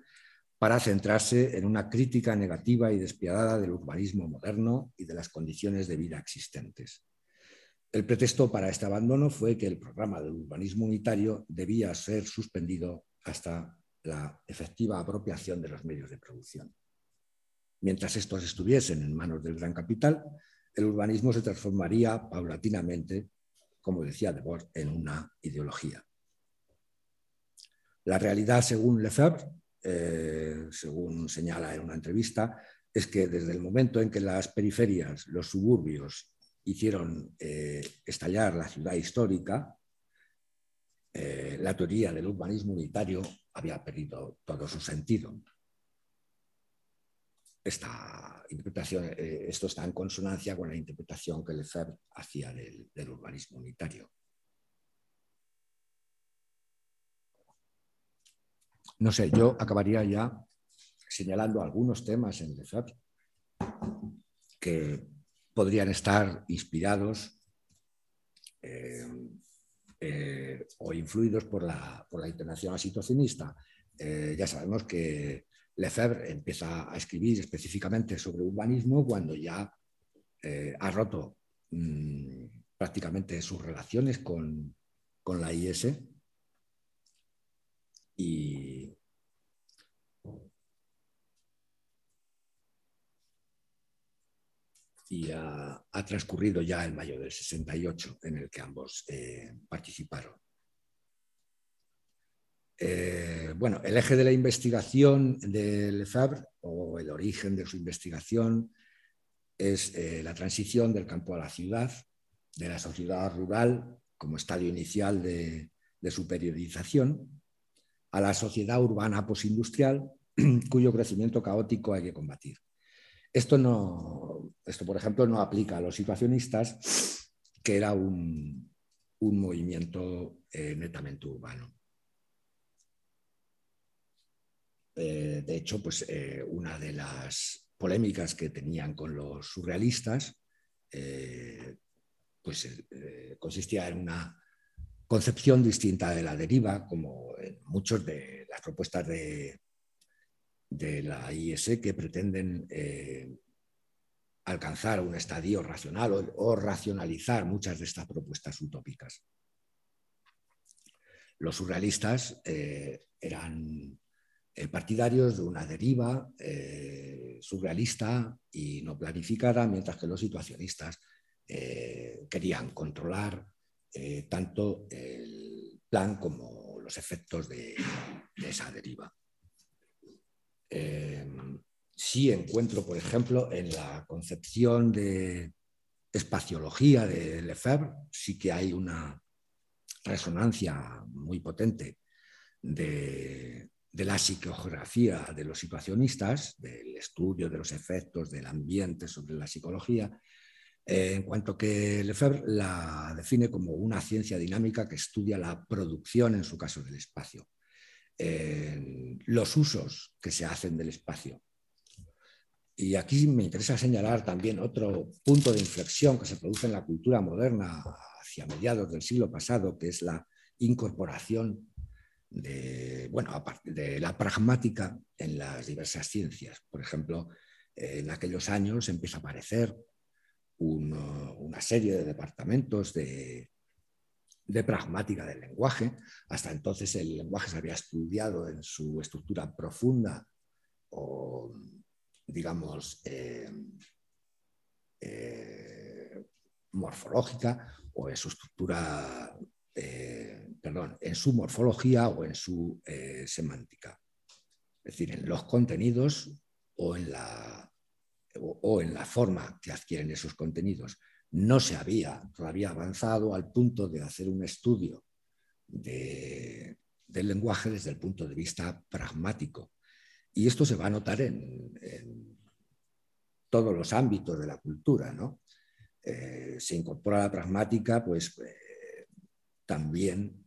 para centrarse en una crítica negativa y despiadada del urbanismo moderno y de las condiciones de vida existentes. El pretexto para este abandono fue que el programa del urbanismo unitario debía ser suspendido hasta la efectiva apropiación de los medios de producción. Mientras estos estuviesen en manos del gran capital, el urbanismo se transformaría paulatinamente, como decía Debord, en una ideología. La realidad, según Lefebvre, eh, según señala en una entrevista, es que desde el momento en que las periferias, los suburbios hicieron eh, estallar la ciudad histórica, eh, la teoría del urbanismo unitario había perdido todo su sentido. Esta interpretación, eh, esto está en consonancia con la interpretación que Lefebvre hacía del, del urbanismo unitario. No sé, yo acabaría ya señalando algunos temas en Lefebvre que podrían estar inspirados eh, eh, o influidos por la, por la internacional situacionista. Eh, ya sabemos que Lefebvre empieza a escribir específicamente sobre urbanismo cuando ya ha roto mm, prácticamente sus relaciones con, con la IS y, y ha, transcurrido ya el mayo del 68 en el que ambos eh, participaron. Eh, bueno, el eje de la investigación de Lefebvre o el origen de su investigación es eh, la transición del campo a la ciudad, de la sociedad rural como estadio inicial de, de su periodización, a la sociedad urbana postindustrial cuyo crecimiento caótico hay que combatir. Esto, no, esto, por ejemplo, no aplica a los situacionistas, que era un, movimiento eh, netamente urbano. Eh, de hecho, pues, eh, una de las polémicas que tenían con los surrealistas pues, consistía en una concepción distinta de la deriva, como en muchas de las propuestas de, de la IS que pretenden alcanzar un estadio racional o, racionalizar muchas de estas propuestas utópicas. Los surrealistas eh, eran eh, partidarios de una deriva surrealista y no planificada, mientras que los situacionistas querían controlar tanto el plan como los efectos de esa deriva. Eh, sí encuentro, por ejemplo, en la concepción de espaciología de Lefebvre, sí que hay una resonancia muy potente de, la psicogeografía de los situacionistas, del estudio de los efectos del ambiente sobre la psicología, eh, en cuanto que Lefebvre la define como una ciencia dinámica que estudia la producción, en su caso, del espacio los usos que se hacen del espacio. Y aquí me interesa señalar también otro punto de inflexión que se produce en la cultura moderna hacia mediados del siglo pasado, que es la incorporación de, bueno, de la pragmática en las diversas ciencias. Por ejemplo, en aquellos años empieza a aparecer una serie de departamentos de, de pragmática del lenguaje. Hasta entonces el lenguaje se había estudiado en su estructura profunda o, digamos, eh, eh, morfológica o en su estructura, eh, perdón, en su morfología o en su semántica. Es decir, en los contenidos o en la, o en la forma que adquieren esos contenidos no se había todavía avanzado al punto de hacer un estudio del lenguaje desde el punto de vista pragmático. Y esto se va a notar en, todos los ámbitos de la cultura. ¿no? Eh, se incorpora la pragmática, pues eh, también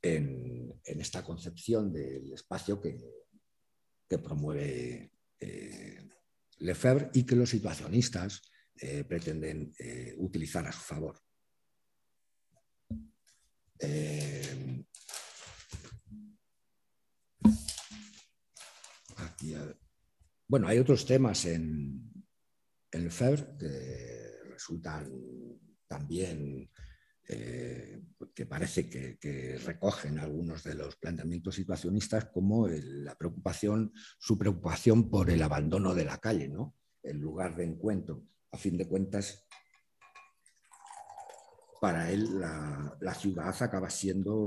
en, esta concepción del espacio que, promueve eh, Lefebvre y que los situacionistas pretenden utilizar a su favor. Eh, bueno, hay otros temas en, el FER que resultan también que parece que, recogen algunos de los planteamientos situacionistas como la preocupación, su preocupación por el abandono de la calle, ¿no? el lugar de encuentro a fin de cuentas, para él la, ciudad acaba siendo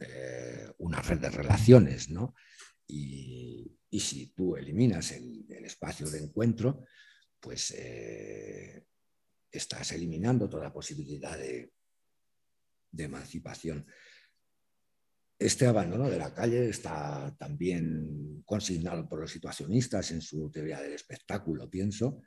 eh, una red de relaciones, ¿no? Y, si tú eliminas el, espacio de encuentro, pues eh, estás eliminando toda posibilidad de, emancipación. Este abandono de la calle está también consignado por los situacionistas en su teoría del espectáculo, pienso,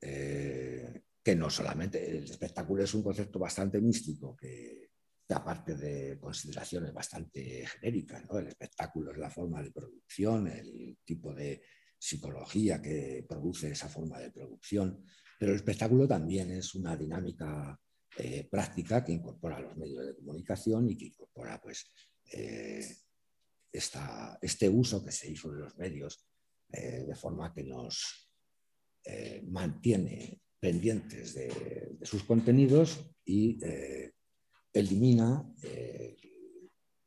eh, que no solamente el espectáculo es un concepto bastante místico, que, aparte de consideraciones bastante genéricas, el espectáculo es la forma de producción, el tipo de psicología que produce esa forma de producción, pero el espectáculo también es una dinámica eh, práctica que incorpora los medios de comunicación y que incorpora pues, eh, este uso que se hizo de los medios de forma que nos eh, mantiene pendientes de, sus contenidos y eh, elimina eh,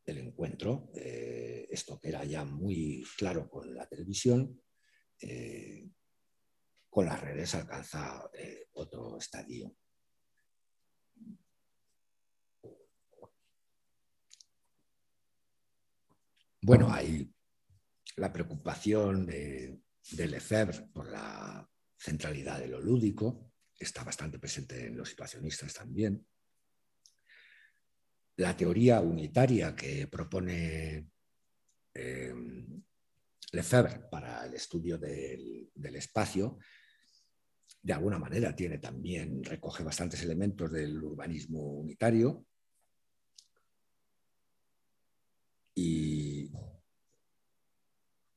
el encuentro. esto que era ya muy claro con la televisión, con las redes alcanza otro estadio. Bueno, hay la preocupación de, de Lefebvre por la centralidad de lo lúdico, está bastante presente en los situacionistas también. La teoría unitaria que propone eh, Lefebvre para el estudio del, espacio, de alguna manera tiene también, recoge bastantes elementos del urbanismo unitario. Y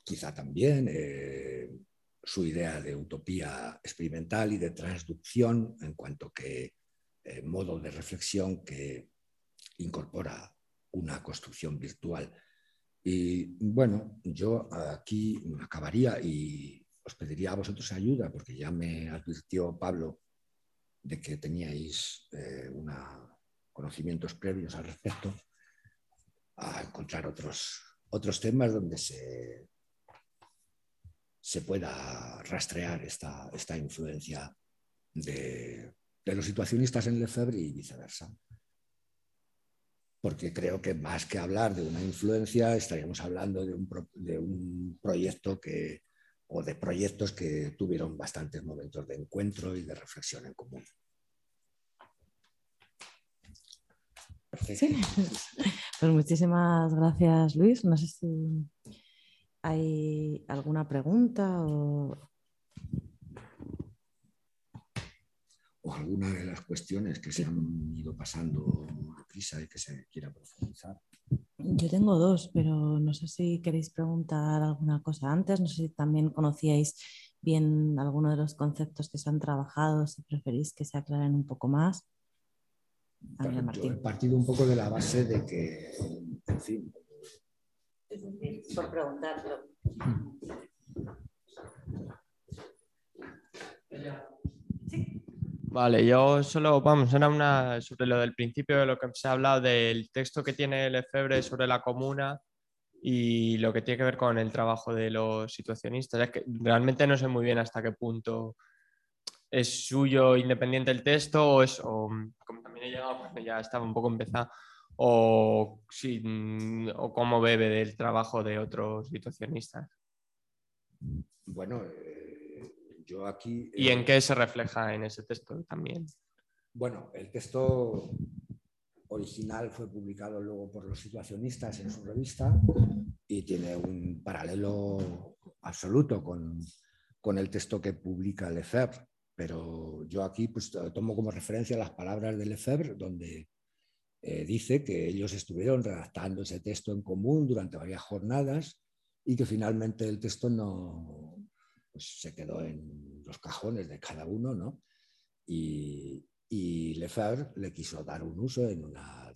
quizá también eh, su idea de utopía experimental y de transducción en cuanto que eh, modo de reflexión que incorpora una construcción virtual. Y bueno, yo aquí acabaría y os pediría a vosotros ayuda porque ya me advirtió Pablo de que teníais eh, conocimientos previos al respecto, a encontrar otros, otros temas donde se se pueda rastrear esta, esta influencia de, los situacionistas en Lefebvre y viceversa. Porque creo que más que hablar de una influencia, estaríamos hablando de un, proyecto que, o de proyectos que tuvieron bastantes momentos de encuentro y de reflexión en común. Sí. Pues muchísimas gracias, Luis. No sé si ¿Hay alguna pregunta o... alguna de las cuestiones que se han ido pasando a prisa y que se quiera profundizar? Yo tengo dos, pero no sé si queréis preguntar alguna cosa antes, no sé si también conocíais bien alguno de los conceptos que se han trabajado, si preferís que se aclaren un poco más. Yo he partido un poco de la base de que, en fin. Por preguntarlo. Vale, yo solo, vamos, era una sobre lo del principio de lo que se ha hablado del texto que tiene Lefebvre sobre la comuna y lo que tiene que ver con el trabajo de los situacionistas. Es que realmente no sé muy bien hasta qué punto es suyo independiente el texto o es, como también he llegado, ya estaba un poco empezado, o, o cómo bebe del trabajo de otros situacionistas. Bueno, yo aquí... ¿Y en eh, qué se refleja en ese texto también? Bueno, el texto original fue publicado luego por los situacionistas en su revista y tiene un paralelo absoluto con, con el texto que publica Lefebvre. Pero yo aquí pues, tomo como referencia las palabras de Lefebvre, donde eh, dice que ellos estuvieron redactando ese texto en común durante varias jornadas y que finalmente el texto no pues, se quedó en los cajones de cada uno, ¿no? Y, y Lefebvre le quiso dar un uso en una,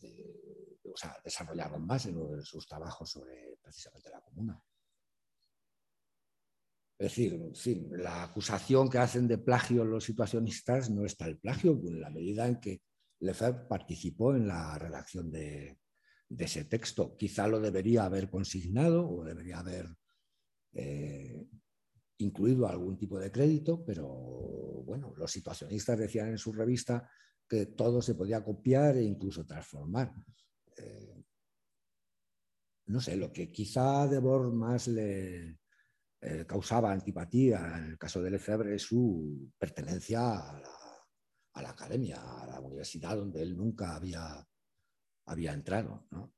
o sea, desarrollarlo más en uno de sus trabajos sobre precisamente la comuna. Es decir, en fin, la acusación que hacen de plagio los situacionistas no está el plagio, en la medida en que Lefebvre participó en la redacción de, ese texto. Quizá lo debería haber consignado o debería haber eh, incluido algún tipo de crédito, pero bueno, los situacionistas decían en su revista que todo se podía copiar e incluso transformar. Eh, no sé, lo que quizá a Debord más le eh, causaba antipatía en el caso de Lefebvre es su pertenencia a la, academia, a la universidad donde él nunca había, había entrado. ¿no?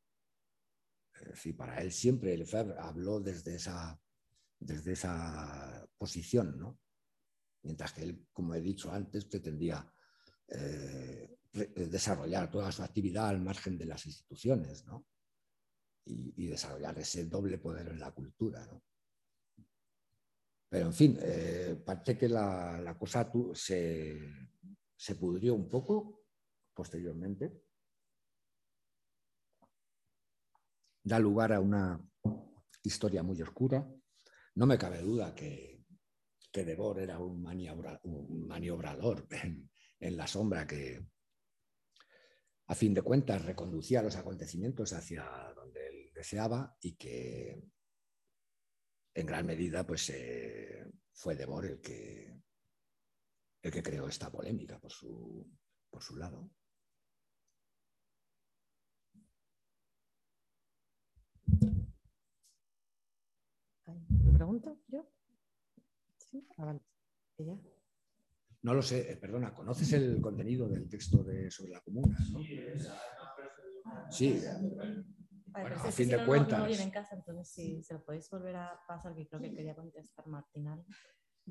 Es decir, para él siempre Lefebvre habló desde esa desde esa posición, ¿no? Mientras que él, como he dicho antes, pretendía eh, desarrollar toda su actividad al margen de las instituciones, ¿no? Y, desarrollar ese doble poder en la cultura, ¿no? Pero, en fin, eh, parece que la, cosa se, se pudrió un poco posteriormente. Da lugar a una historia muy oscura no me cabe duda que, que Debord era un, maniobrador en, la sombra que, a fin de cuentas, reconducía los acontecimientos hacia donde él deseaba y que en gran medida pues, eh, fue Debord el que, el que creó esta polémica por su, por su lado. Pregunta yo? ¿Sí? Ah, no lo sé, eh, perdona, ¿conoces el contenido del texto de, sobre la comuna? Sí, bueno, a fin de cuentas. No, en casa, entonces si se lo podéis volver a pasar, que creo que quería contestar Martinal.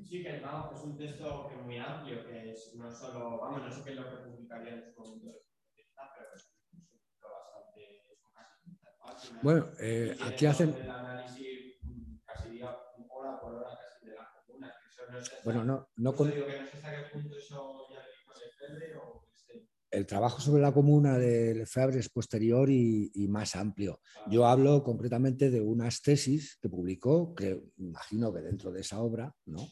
Sí, que vamos, es un texto que es muy amplio, que es no solo, vamos, no sé qué es lo que publicaría en su momento pero es un texto bastante, Bueno, eh, aquí hacen... Bueno, no, no con... El trabajo sobre la comuna de Lefebvre es posterior y, más amplio. Yo hablo concretamente de unas tesis que publicó, que imagino que dentro de esa obra, ¿no?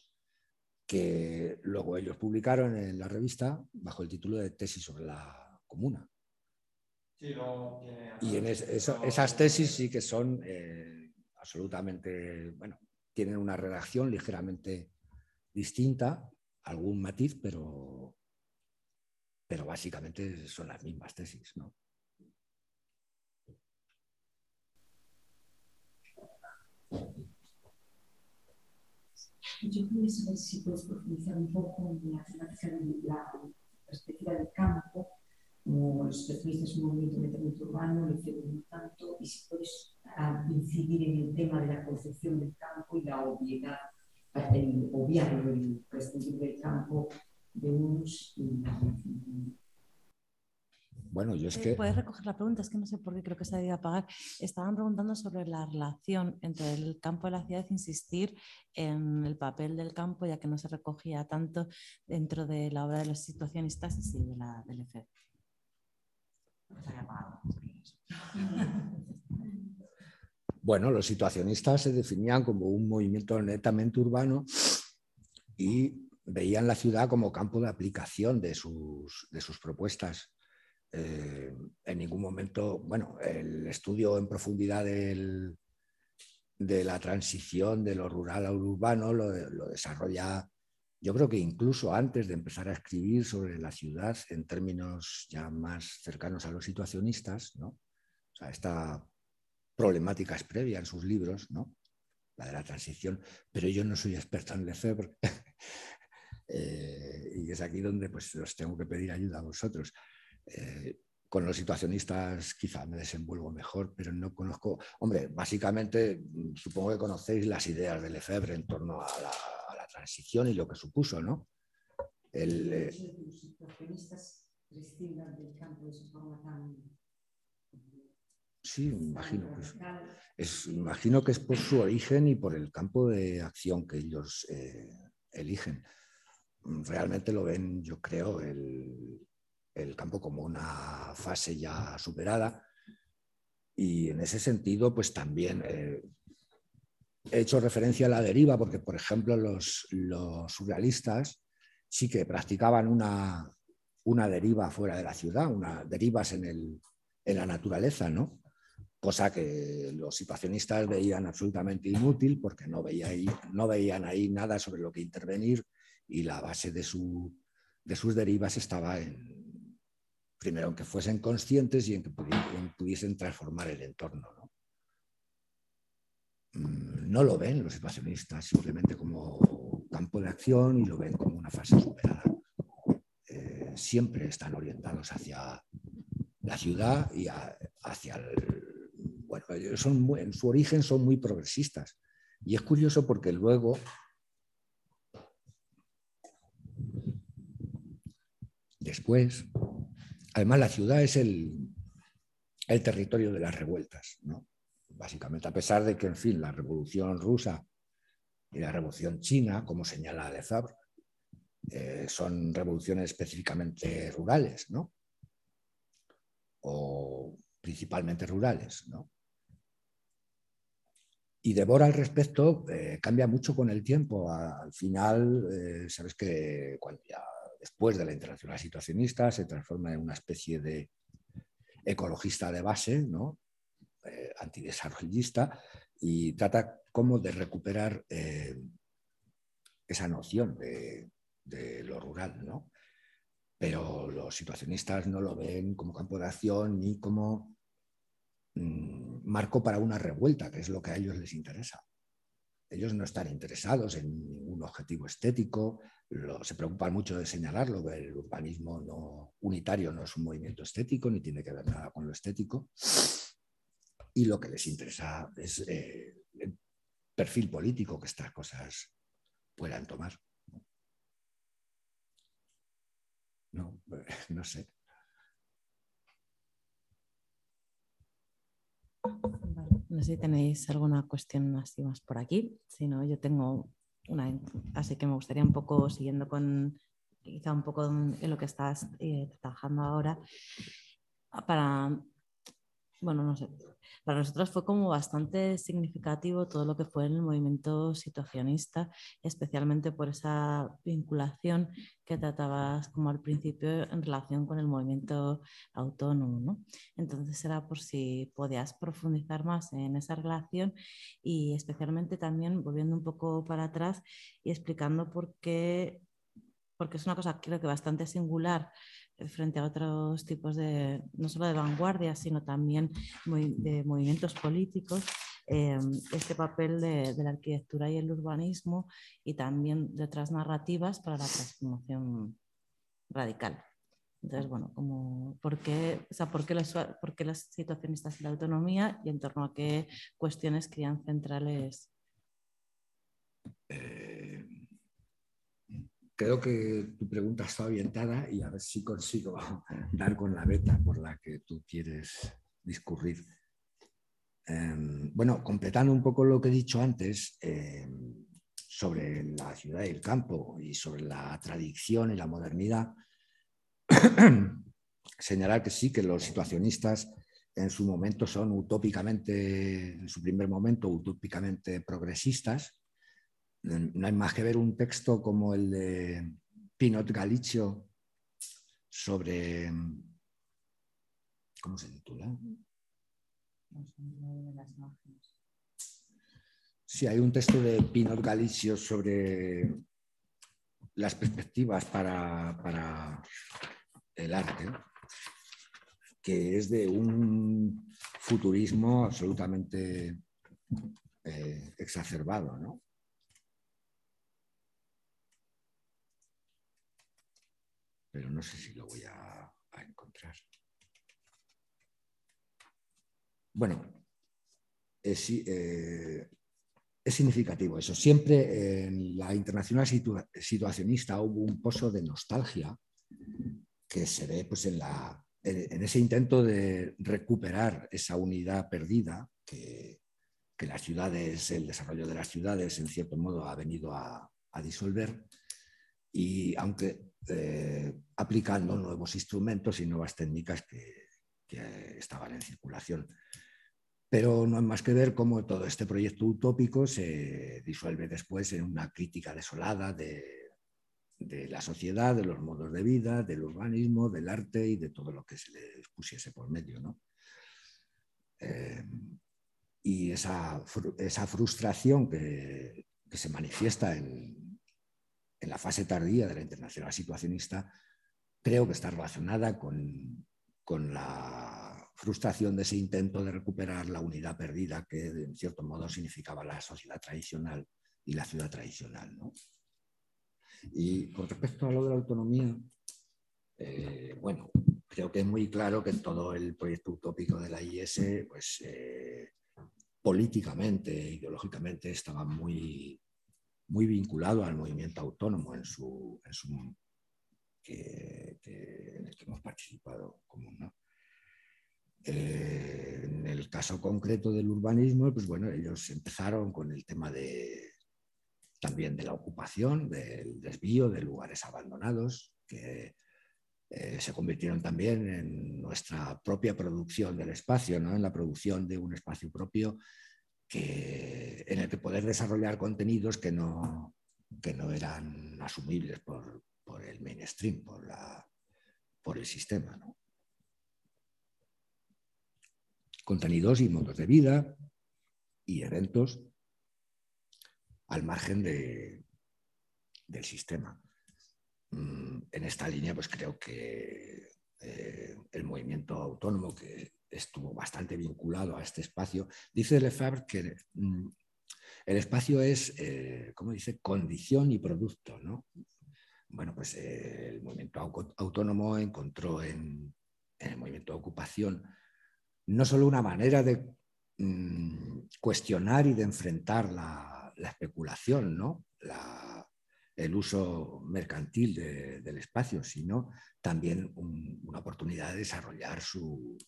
que luego ellos publicaron en la revista bajo el título de Tesis sobre la comuna. y en esas tesis sí que son eh, absolutamente, bueno, tienen una redacción ligeramente distinta, algún matiz, pero, pero básicamente son las mismas tesis. ¿no? Yo quería saber si puedes profundizar un poco en la la perspectiva del campo, como los especialistas en movimiento metamento urbano, tanto, y si puedes ah, incidir en el tema de la concepción del campo y la obviedad el obviarlo el campo de unos y Bueno, yo es Eh, que... Puedes recoger la pregunta, es que no sé por qué creo que se ha ido a apagar. Estaban preguntando sobre la relación entre el campo y la ciudad, insistir en el papel del campo, ya que no se recogía tanto dentro de la obra de los situacionistas y sí de la del EFE. Bueno, los situacionistas se definían como un movimiento netamente urbano y veían la ciudad como campo de aplicación de sus, de sus propuestas. Eh, en ningún momento, bueno, el estudio en profundidad de la transición de lo rural a lo urbano lo, lo desarrolla, yo creo que incluso antes de empezar a escribir sobre la ciudad en términos ya más cercanos a los situacionistas, ¿no? O sea, esta problemática es previa en sus libros, ¿no? La de la transición, pero yo no soy experto en Lefebvre. Eh, y es aquí donde pues, os tengo que pedir ayuda a vosotros. Eh, con los situacionistas quizá me desenvuelvo mejor, pero no conozco. Hombre, básicamente mm, supongo que conocéis las ideas de Lefebvre en torno a la, a la transición y lo que supuso, ¿no? El, eh, hecho de que los situacionistas prescindan del campo de esa forma tan sí, imagino que es, imagino que es por su origen y por el campo de acción que ellos eh, eligen. Realmente lo ven, yo creo, el, el campo como una fase ya superada. Y en ese sentido, pues también eh, he hecho referencia a la deriva, porque, por ejemplo, los, los surrealistas sí que practicaban una, una deriva fuera de la ciudad, una, derivas en, el, en la naturaleza, ¿no? Cosa que los situacionistas veían absolutamente inútil porque no, veían ahí nada sobre lo que intervenir y la base de, su- de sus derivas estaba en, primero, en que fuesen conscientes y en que pudi- en pudiesen transformar el entorno. ¿no? Mm, no lo ven los situacionistas simplemente como campo de acción y lo ven como una fase superada. Eh, siempre están orientados hacia la ciudad y hacia el... Bueno, son en su origen son muy progresistas. Y es curioso porque luego después, además la ciudad es el, el territorio de las revueltas, ¿no? Básicamente, a pesar de que, en fin, la revolución rusa y la revolución china, como señala Lefebvre, eh, son revoluciones específicamente rurales, ¿no? O principalmente rurales, ¿no? Y Devora al respecto eh, cambia mucho con el tiempo. Al final, eh, sabes que después de la internacional situacionista se transforma en una especie de ecologista de base, ¿no? Eh, antidesarrollista, y trata como de recuperar eh, esa noción de, lo rural, ¿no? Pero los situacionistas no lo ven como campo de acción ni como marco para una revuelta, que es lo que a ellos les interesa. Ellos no están interesados en ningún objetivo estético, lo- se preocupan mucho de señalarlo, que el urbanismo no, unitario no es un movimiento estético, ni tiene que ver nada con lo estético. Y lo que les interesa es eh, el perfil político que estas cosas puedan tomar. No, no sé. No sé si tenéis alguna cuestión así más por aquí. Si no, yo tengo una. Así que me gustaría un poco, siguiendo con quizá un poco en en lo que estás eh, trabajando ahora, para, bueno, no sé, para nosotros fue como bastante significativo todo lo que fue en el movimiento situacionista, especialmente por esa vinculación que tratabas como al principio en relación con el movimiento autónomo, ¿no? Entonces era por si podías profundizar más en esa relación y especialmente también volviendo un poco para atrás y explicando por qué, porque es una cosa creo que bastante singular frente a otros tipos de, no solo de vanguardia, sino también de movimientos políticos, eh, este papel de, de la arquitectura y el urbanismo y también de otras narrativas para la transformación radical. Entonces, bueno, como, ¿por, qué, o sea, ¿por, qué los, por qué las situacionistas y la autonomía y en torno a qué cuestiones crían centrales? Eh, creo que tu pregunta está orientada y a ver si consigo dar con la beta por la que tú quieres discurrir. Em, bueno, completando un poco lo que he dicho antes em, sobre la ciudad y el campo y sobre la tradición y la modernidad, señalar que sí, que los situacionistas en su momento son utópicamente, en su primer momento, utópicamente progresistas. No hay más que ver un texto como el de Pinot Galicio sobre. ¿Cómo se titula? Sí, hay un texto de Pinot Galicio sobre las perspectivas para, para el arte que es de un futurismo absolutamente eh, exacerbado, ¿no? Pero no sé si lo voy a, encontrar. Bueno, es, eh, es, significativo eso. Siempre en la internacional situacionista hubo un pozo de nostalgia que se ve pues, en la en ese intento de recuperar esa unidad perdida que, las ciudades, el desarrollo de las ciudades, en cierto modo, ha venido a, disolver. Y aunque eh, aplicando nuevos instrumentos y nuevas técnicas que, estaban en circulación. Pero no hay más que ver cómo todo este proyecto utópico se disuelve después en una crítica desolada de la sociedad, de los modos de vida, del urbanismo, del arte y de todo lo que se le pusiese por medio. ¿no? Eh, y esa frustración que, se manifiesta en, en, la fase tardía de la internacional situacionista, creo que está relacionada con, con la frustración de ese intento de recuperar la unidad perdida que en cierto modo significaba la sociedad tradicional y la ciudad tradicional. ¿no? Y con respecto a lo de la autonomía, eh, bueno, creo que es muy claro que todo el proyecto utópico de la IS, pues eh, políticamente, ideológicamente, estaba muy, muy vinculado al movimiento autónomo en su, en su que, en el que hemos participado común. Eh, en el caso concreto del urbanismo, pues bueno, ellos empezaron con el tema de, también de la ocupación, del desvío de lugares abandonados, que eh, se convirtieron también en nuestra propia producción del espacio, ¿no? en la producción de un espacio propio en el que poder desarrollar contenidos que no, que no eran asumibles por, por el mainstream, por, la, por el sistema. Contenidos y modos de vida y eventos al margen del sistema. Mm, en esta línea, pues creo que eh, el movimiento autónomo, que estuvo bastante vinculado a este espacio, dice Lefebvre que mm, el espacio es, eh, como dice, condición y producto. ¿no? Bueno, pues eh, el movimiento autónomo encontró en, el movimiento de ocupación no solo una manera de mm, cuestionar y de enfrentar la, la especulación, ¿no? el uso mercantil del espacio, sino también una oportunidad de desarrollar su,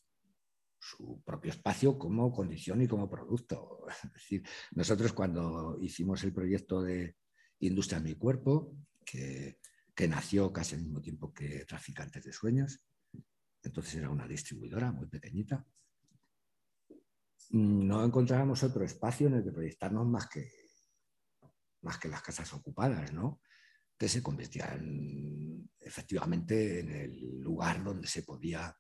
propio espacio como condición y como producto. Es decir, nosotros cuando hicimos el proyecto de Industria en mi cuerpo, que, nació casi al mismo tiempo que Traficantes de Sueños, entonces era una distribuidora muy pequeñita, no encontrábamos otro espacio en el que proyectarnos más que más que las casas ocupadas, ¿no? que se convertían efectivamente en el lugar donde se podía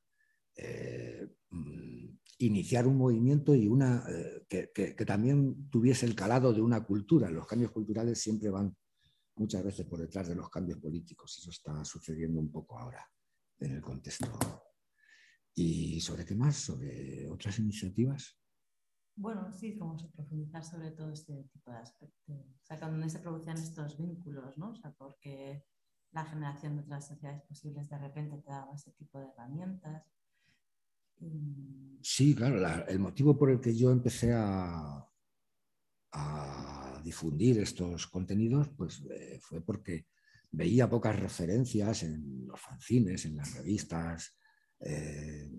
eh, mm, iniciar un movimiento y una eh, que, también tuviese el calado de una cultura. Los cambios culturales siempre van muchas veces por detrás de los cambios políticos. Eso está sucediendo un poco ahora en el contexto. ¿Y sobre qué más? ¿Sobre otras iniciativas? Bueno, sí, como se profundizar sobre todo este tipo de aspectos. O sea, donde se producían estos vínculos, ¿no? O sea, porque la generación de otras sociedades posibles de repente te daba ese tipo de herramientas. Sí, claro, el motivo por el que yo empecé a, difundir estos contenidos pues, eh, fue porque veía pocas referencias en los fanzines, en las revistas eh,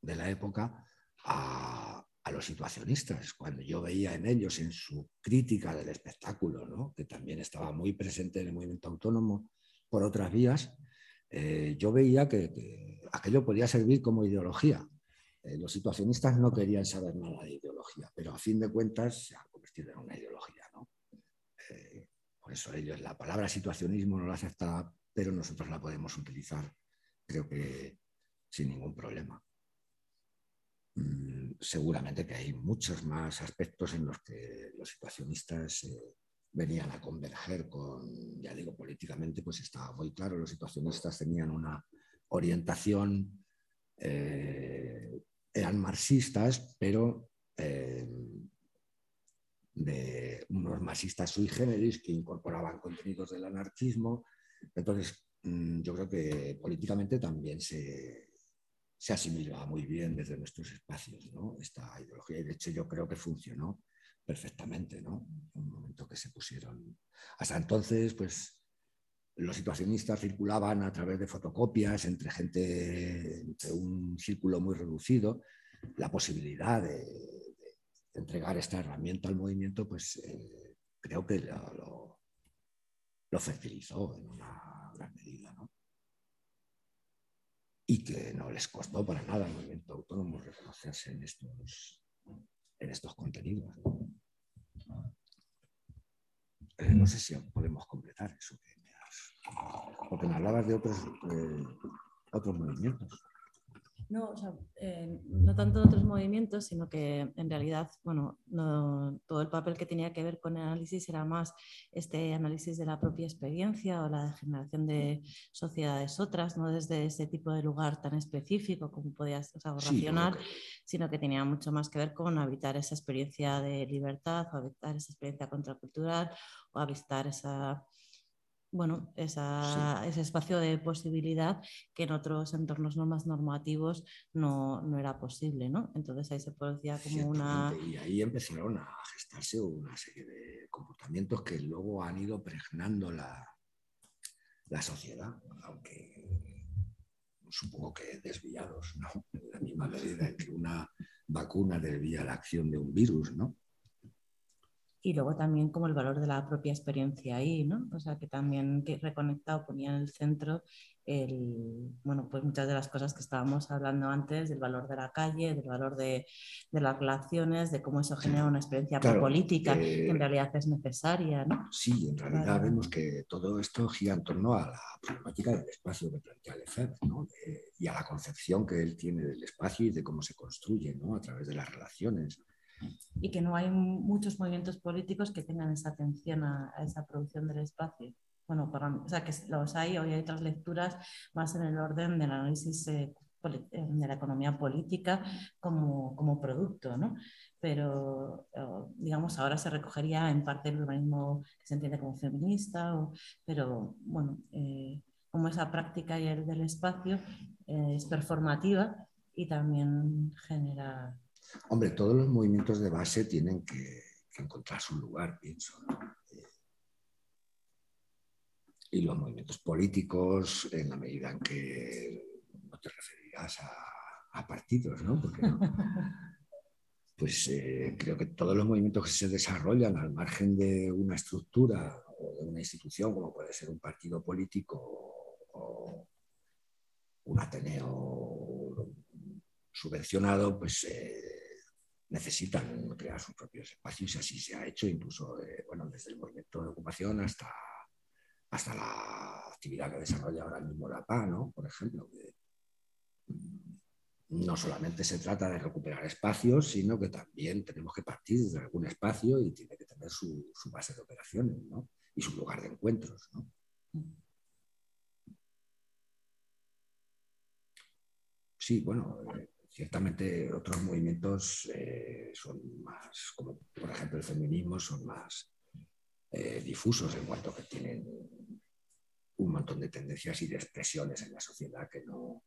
de la época a, los situacionistas, cuando yo veía en ellos, en su crítica del espectáculo, que también estaba muy presente en el movimiento autónomo por otras vías, eh, yo veía que, aquello podía servir como ideología. Eh, los situacionistas no querían saber nada de ideología, pero a fin de cuentas se ha convertido en una ideología. por eso ellos la palabra situacionismo no la acepta, pero nosotros la podemos utilizar, creo que sin ningún problema. Mm, seguramente que hay muchos más aspectos en los que los situacionistas eh, venían a converger con, ya digo, políticamente, pues estaba muy claro, los situacionistas tenían una orientación, eh, eran marxistas, pero eh, de unos marxistas sui generis que incorporaban contenidos del anarquismo. Entonces, mm, yo creo que políticamente también se, se asimilaba muy bien desde nuestros espacios. Esta ideología, y de hecho yo creo que funcionó perfectamente, ¿no? En un momento que se pusieron. Hasta entonces, pues los situacionistas circulaban a través de fotocopias entre gente, entre un círculo muy reducido. La posibilidad de, entregar esta herramienta al movimiento, pues eh, creo que lo, fertilizó en una gran medida, ¿no? y que no les costó para nada al movimiento autónomo reconocerse en estos, en estos contenidos. Eh, no sé si podemos completar eso. Porque me hablabas de otros, eh, otros movimientos. No, o sea, eh, no tanto otros movimientos, sino que en realidad, bueno, todo el papel que tenía que ver con el análisis era más este análisis de la propia experiencia o la generación de sociedades otras, no desde ese tipo de lugar tan específico como podía ser racional, sino que tenía mucho más que ver con habitar esa experiencia de libertad o habitar esa experiencia contracultural o habitar esa bueno, ese espacio de posibilidad que en otros entornos no más normativos no, era posible, ¿no? Entonces ahí se producía como una... Y ahí empezaron a gestarse una serie de comportamientos que luego han ido pregnando la, la sociedad, aunque supongo que desviados, ¿no? En la misma medida en que una vacuna desvía la acción de un virus, ¿no? Y luego también como el valor de la propia experiencia ahí, ¿no? O sea, que también que reconectado ponía en el centro el, bueno, pues muchas de las cosas que estábamos hablando antes, del valor de la calle, del valor de, de las relaciones, de cómo eso genera una experiencia política que en realidad es necesaria, ¿no? Sí, en realidad vemos que todo esto gira en torno a la problemática del espacio que plantea Lefebvre, ¿no? y a la concepción que él tiene del espacio y de cómo se construye, ¿no? A través de las relaciones y que no hay muchos movimientos políticos que tengan esa atención a, esa producción del espacio. Bueno, o sea, que los hay, hoy hay otras lecturas más en el orden del análisis eh, eh, de la economía política como, como producto, ¿no? Pero, digamos, ahora se recogería en parte el urbanismo que se entiende como feminista, pero, bueno, eh, como esa práctica y el del espacio es performativa y también genera Hombre, todos los movimientos de base tienen que, encontrar su lugar, pienso. Eh, y los movimientos políticos, en la medida en que no te referirás a, partidos, ¿no? Porque pues eh, creo que todos los movimientos que se desarrollan al margen de una estructura o de una institución, como puede ser un partido político o un ateneo subvencionado, pues eh, necesitan crear sus propios espacios y así se ha hecho incluso eh, bueno, desde el movimiento de ocupación hasta, hasta la actividad que desarrolla ahora mismo la PA, ¿no? por ejemplo. Mm, no solamente se trata de recuperar espacios, sino que también tenemos que partir de algún espacio y tiene que tener su, base de operaciones ¿no? y su lugar de encuentros. ¿no? Sí, bueno, eh, Ciertamente otros movimientos eh, son más, como por ejemplo el feminismo, son más eh, difusos en cuanto que tienen un montón de tendencias y de expresiones en la sociedad que no,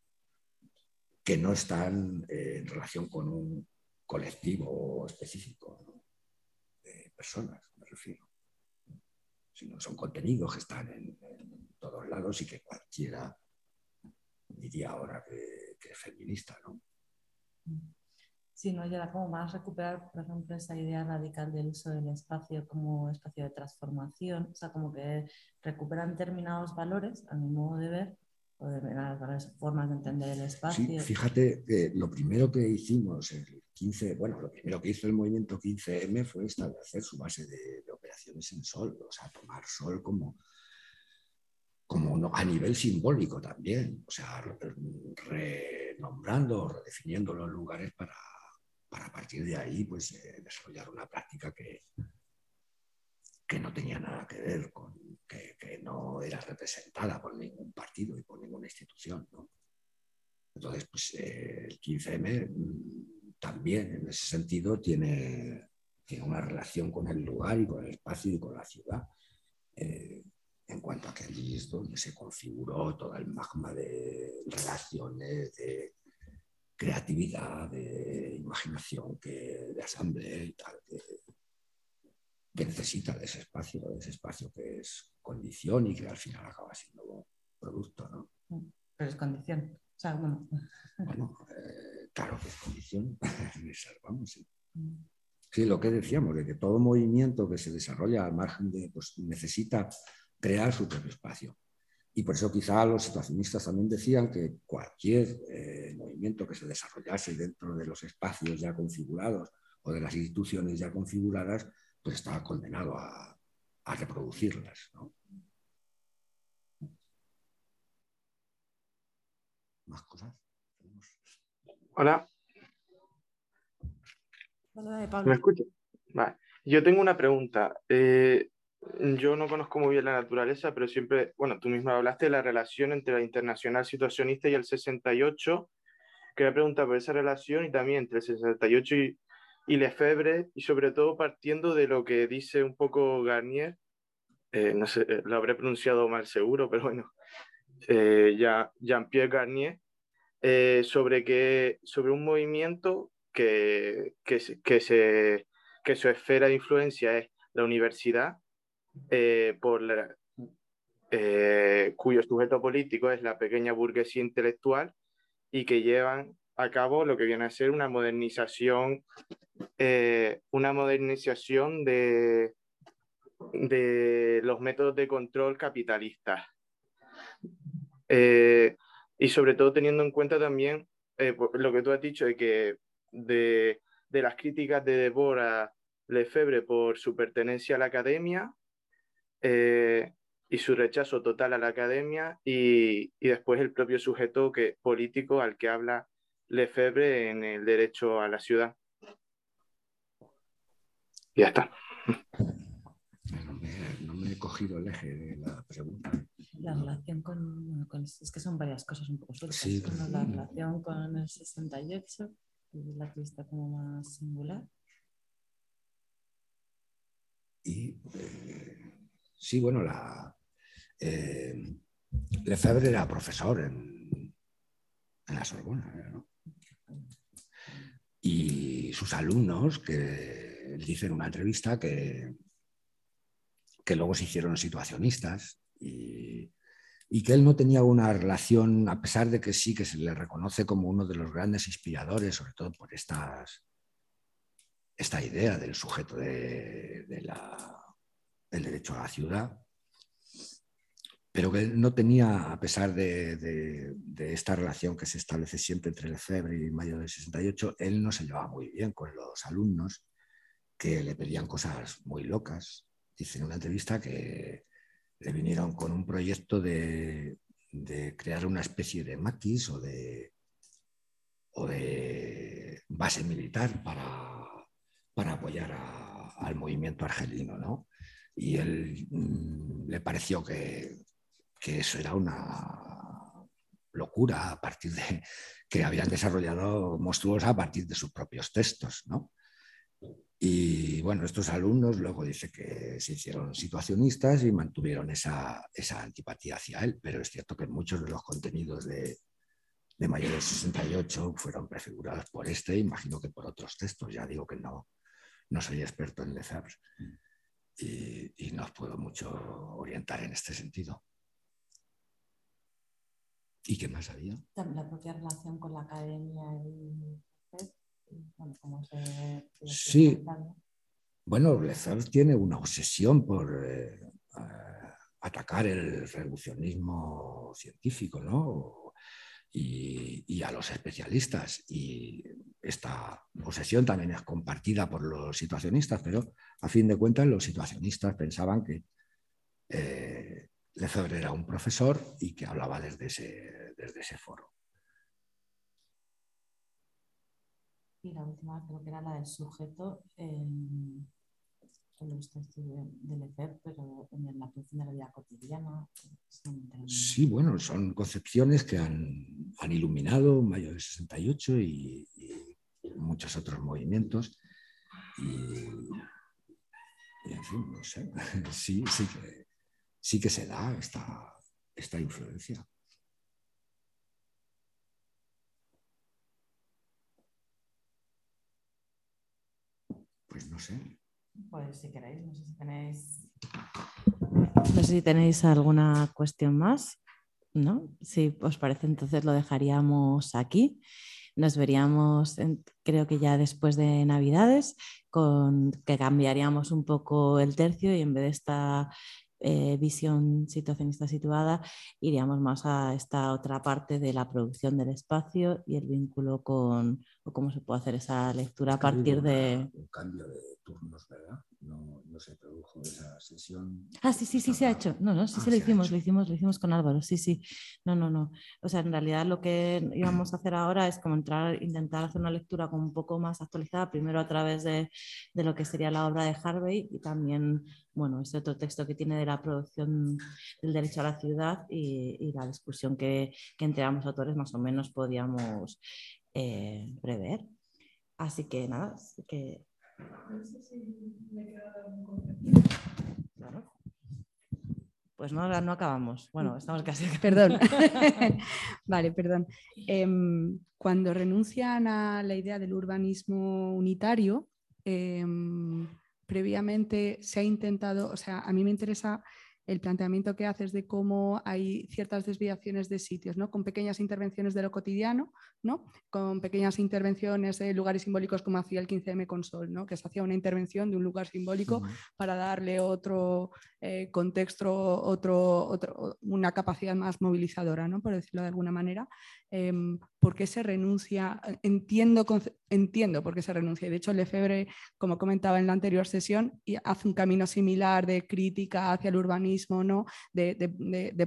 que no están eh, en relación con un colectivo específico de personas, me refiero, sino son contenidos que están en, todo todos lados y que cualquiera diría ahora que, es feminista, ¿no? Sí, no, ya como más recuperar, por ejemplo, esa idea radical del uso del espacio como espacio de transformación, o sea, como que recuperan determinados valores, a mi modo de ver, o determinadas formas de entender el espacio. Sí, fíjate que lo primero que hicimos el 15, bueno, lo primero que hizo el movimiento 15M fue establecer su base de, operaciones en sol, o sea, tomar sol como, como a nivel simbólico también, o sea, renombrando, redefiniendo los lugares para, para partir de ahí pues, eh, desarrollar una práctica que, que no tenía nada que ver con, que, no era representada por ningún partido y por ninguna institución. Entonces, pues eh, el 15M también en ese sentido tiene, tiene una relación con el lugar y con el espacio y con la ciudad. Eh, en cuanto a que allí es donde se configuró todo el magma de relaciones, de creatividad, de imaginación, que, de asamblea y tal, que, necesita de ese espacio, de ese espacio que es condición y que al final acaba siendo producto. ¿no? Pero es condición. O sea, bueno. bueno eh, Claro que es condición. Mm. sí. lo que decíamos, de que todo movimiento que se desarrolla al margen de, pues necesita crear su propio espacio. Y por eso quizá los situacionistas también decían que cualquier eh, movimiento que se desarrollase dentro de los espacios ya configurados o de las instituciones ya configuradas, pues estaba condenado a, a reproducirlas. Más cosas. Hola. ¿Me escucha? Vale. Yo tengo una pregunta. Eh, yo no conozco muy bien la naturaleza, pero siempre, bueno, tú mismo hablaste de la relación entre la internacional situacionista y el 68. Quería preguntar por esa relación y también entre el 68 y, y Lefebvre, y sobre todo partiendo de lo que dice un poco Garnier, eh, no sé, lo habré pronunciado mal seguro, pero bueno, eh, Jean-Pierre Garnier, eh, sobre, que, sobre un movimiento que, que, que, se, que su esfera de influencia es la universidad, eh, por eh, cuyo sujeto político es la pequeña burguesía intelectual y que llevan a cabo lo que viene a ser una modernización, una modernización de, de los métodos de control capitalistas. Y sobre todo teniendo en cuenta también eh, lo que tú has dicho de que de, de las críticas de Débora Lefebvre por su pertenencia a la academia eh, y su rechazo total a la academia y, y, después el propio sujeto que, político al que habla Lefebvre en el derecho a la ciudad. Ya está. No me, he cogido el eje de la pregunta la relación con, es que son varias cosas un poco sueltas. La relación con el 68, y la que está como más singular. Y eh, sí, bueno, la, eh, Lefebvre era profesor en, en la Sorbona. Y sus alumnos, que él dice en una entrevista que, que luego se hicieron situacionistas, y, que él no tenía una relación, a pesar de que sí que se le reconoce como uno de los grandes inspiradores, sobre todo por esta idea del sujeto de, la, del derecho a la ciudad, pero que no tenía, a pesar de, esta relación que se establece siempre entre Lefebvre y Mayo del 68, él no se llevaba muy bien con los alumnos que le pedían cosas muy locas. Dice en una entrevista que, le vinieron con un proyecto de, crear una especie de maquis o de, base militar para, para apoyar al movimiento argelino. ¿no? Y él mm, le pareció que, que, eso era una locura a partir de que habían desarrollado monstruosa a partir de sus propios textos. ¿no? Y bueno, estos alumnos luego dice que se hicieron situacionistas y mantuvieron esa, esa antipatía hacia él, pero es cierto que muchos de los contenidos de, de Mayor de 68 fueron prefigurados por este, imagino que por otros textos, ya digo que no, no soy experto en Lefebvre y, y no os puedo mucho orientar en este sentido. ¿Y qué más había? La propia relación con la academia y bueno, cómo se, Sí. Bueno, Lefebvre tiene una obsesión por eh, atacar el revolucionismo científico, ¿no? Y, y, a los especialistas. Y esta obsesión también es compartida por los situacionistas, pero a fin de cuentas los situacionistas pensaban que eh, Lefebvre era un profesor y que hablaba desde ese, desde ese foro. Y la última creo que era la del sujeto en, los textos de, Lefebvre, pero en la producción de la vida cotidiana. Sí, bueno, son concepciones que han, han iluminado Mayo del 68 y, y, muchos otros movimientos. Y, y, en fin, no sé, sí, sí que sí que se da esta, esta influencia. Pues no sé. Pues si queréis, no sé si tenéis. No sé si tenéis alguna cuestión más. ¿No? Si os parece, entonces lo dejaríamos aquí. Nos veríamos, creo que ya después de Navidades, con que cambiaríamos un poco el tercio y en vez de esta eh, visión situacionista situada, iríamos más a esta otra parte de la producción del espacio y el vínculo con o cómo se puede hacer esa lectura a partir de... Un cambio de turnos, ¿verdad? No, se produjo esa sesión. Ah, sí, sí, sí, se ha hecho. No, no, sí, ah, sí, lo hicimos, lo hicimos, lo hicimos con Álvaro, sí, sí. No, no, no. O sea, en realidad lo que íbamos a hacer ahora es como entrar, intentar hacer una lectura como un poco más actualizada, primero a través de, de lo que sería la obra de Harvey y también, bueno, ese otro texto que tiene de la producción del derecho a la ciudad y, y la discusión que, que entre ambos autores más o menos podíamos eh, prever. Así que nada, que pues no, no acabamos. Bueno, estamos casi. Perdón. vale, perdón. Em, cuando renuncian a la idea del urbanismo unitario, em, previamente se ha intentado, o sea, a mí me interesa el planteamiento que haces de cómo hay ciertas desviaciones de sitios, ¿no? con pequeñas intervenciones de lo cotidiano, ¿no? con pequeñas intervenciones de lugares simbólicos como hacía el 15M con Sol, ¿no? que se hacía una intervención de un lugar simbólico para darle otro eh, contexto, otro, otro, una capacidad más movilizadora, ¿no? por decirlo de alguna manera. Em, ¿Por qué se renuncia? Entiendo, entiendo por qué se renuncia. De hecho, Lefebvre, como comentaba en la anterior sesión, hace un camino similar de crítica hacia el urbanismo, ¿no? de,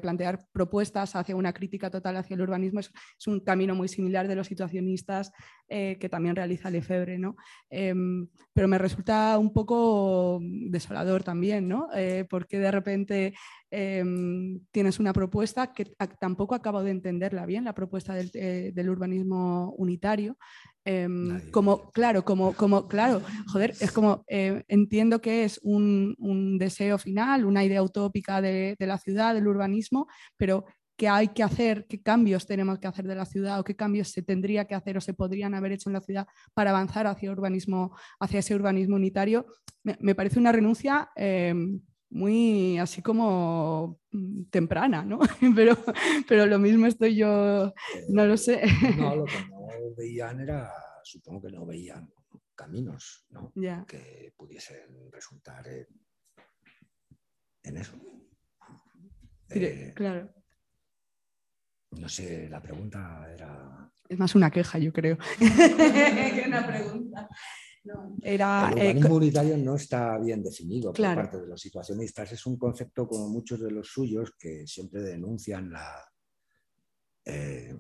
plantear propuestas hacia una crítica total hacia el urbanismo. Es, un camino muy similar de los situacionistas eh, que también realiza Lefebvre. ¿no? Em, pero me resulta un poco desolador también, ¿no? Eh, porque de repente Em, tienes una propuesta que tampoco acabo de entenderla bien, la propuesta del, eh, urbanismo unitario. Em, como, claro, como, como, claro, joder, es como, eh, entiendo que es un, deseo final, una idea utópica de, la ciudad, del urbanismo, pero qué hay que hacer, qué cambios tenemos que hacer de la ciudad o qué cambios se tendría que hacer o se podrían haber hecho en la ciudad para avanzar hacia, urbanismo, hacia ese urbanismo unitario, me, parece una renuncia em, muy así como mm, temprana, ¿no? pero, pero lo mismo estoy yo, no lo sé. No, lo que no veían era, supongo que no veían caminos, ¿no? Que pudiesen resultar en, eso. Eh, claro. No sé, la pregunta era... Es más una queja, yo creo, que una pregunta el eh, urbanismo unitario no está bien definido por parte de los situacionistas. Es un concepto como muchos de los suyos que siempre denuncian la, eh,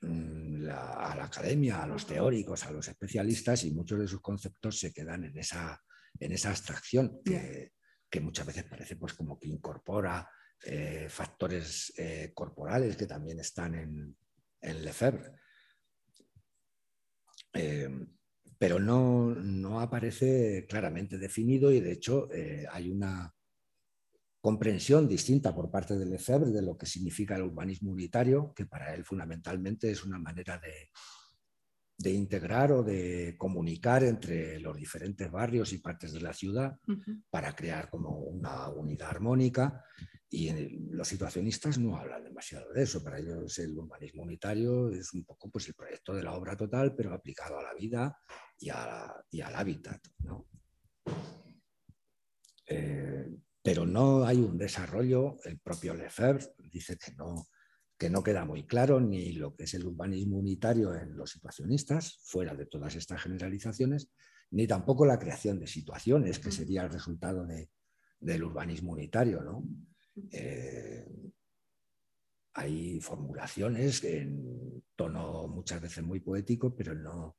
mm, a la academia, a los teóricos, a los especialistas y muchos de sus conceptos se quedan en esa, en esa abstracción que, muchas veces parece pues como que incorpora eh, factores corporales que también están en, en Lefebvre pero no, aparece claramente definido y de hecho eh, hay una comprensión distinta por parte de Lefebvre de lo que significa el urbanismo unitario, que para él fundamentalmente es una manera de, integrar o de comunicar entre los diferentes barrios y partes de la ciudad para crear como una unidad armónica y los situacionistas no hablan demasiado de eso. Para ellos el urbanismo unitario es un poco pues, el proyecto de la obra total, pero aplicado a la vida y, al hábitat. Eh, pero no hay un desarrollo, el propio Lefebvre dice que no, que no queda muy claro ni lo que es el urbanismo unitario en los situacionistas, fuera de todas estas generalizaciones, ni tampoco la creación de situaciones, que sería el resultado del urbanismo unitario. ¿no? Eh, hay formulaciones en tono muchas veces muy poético, pero no,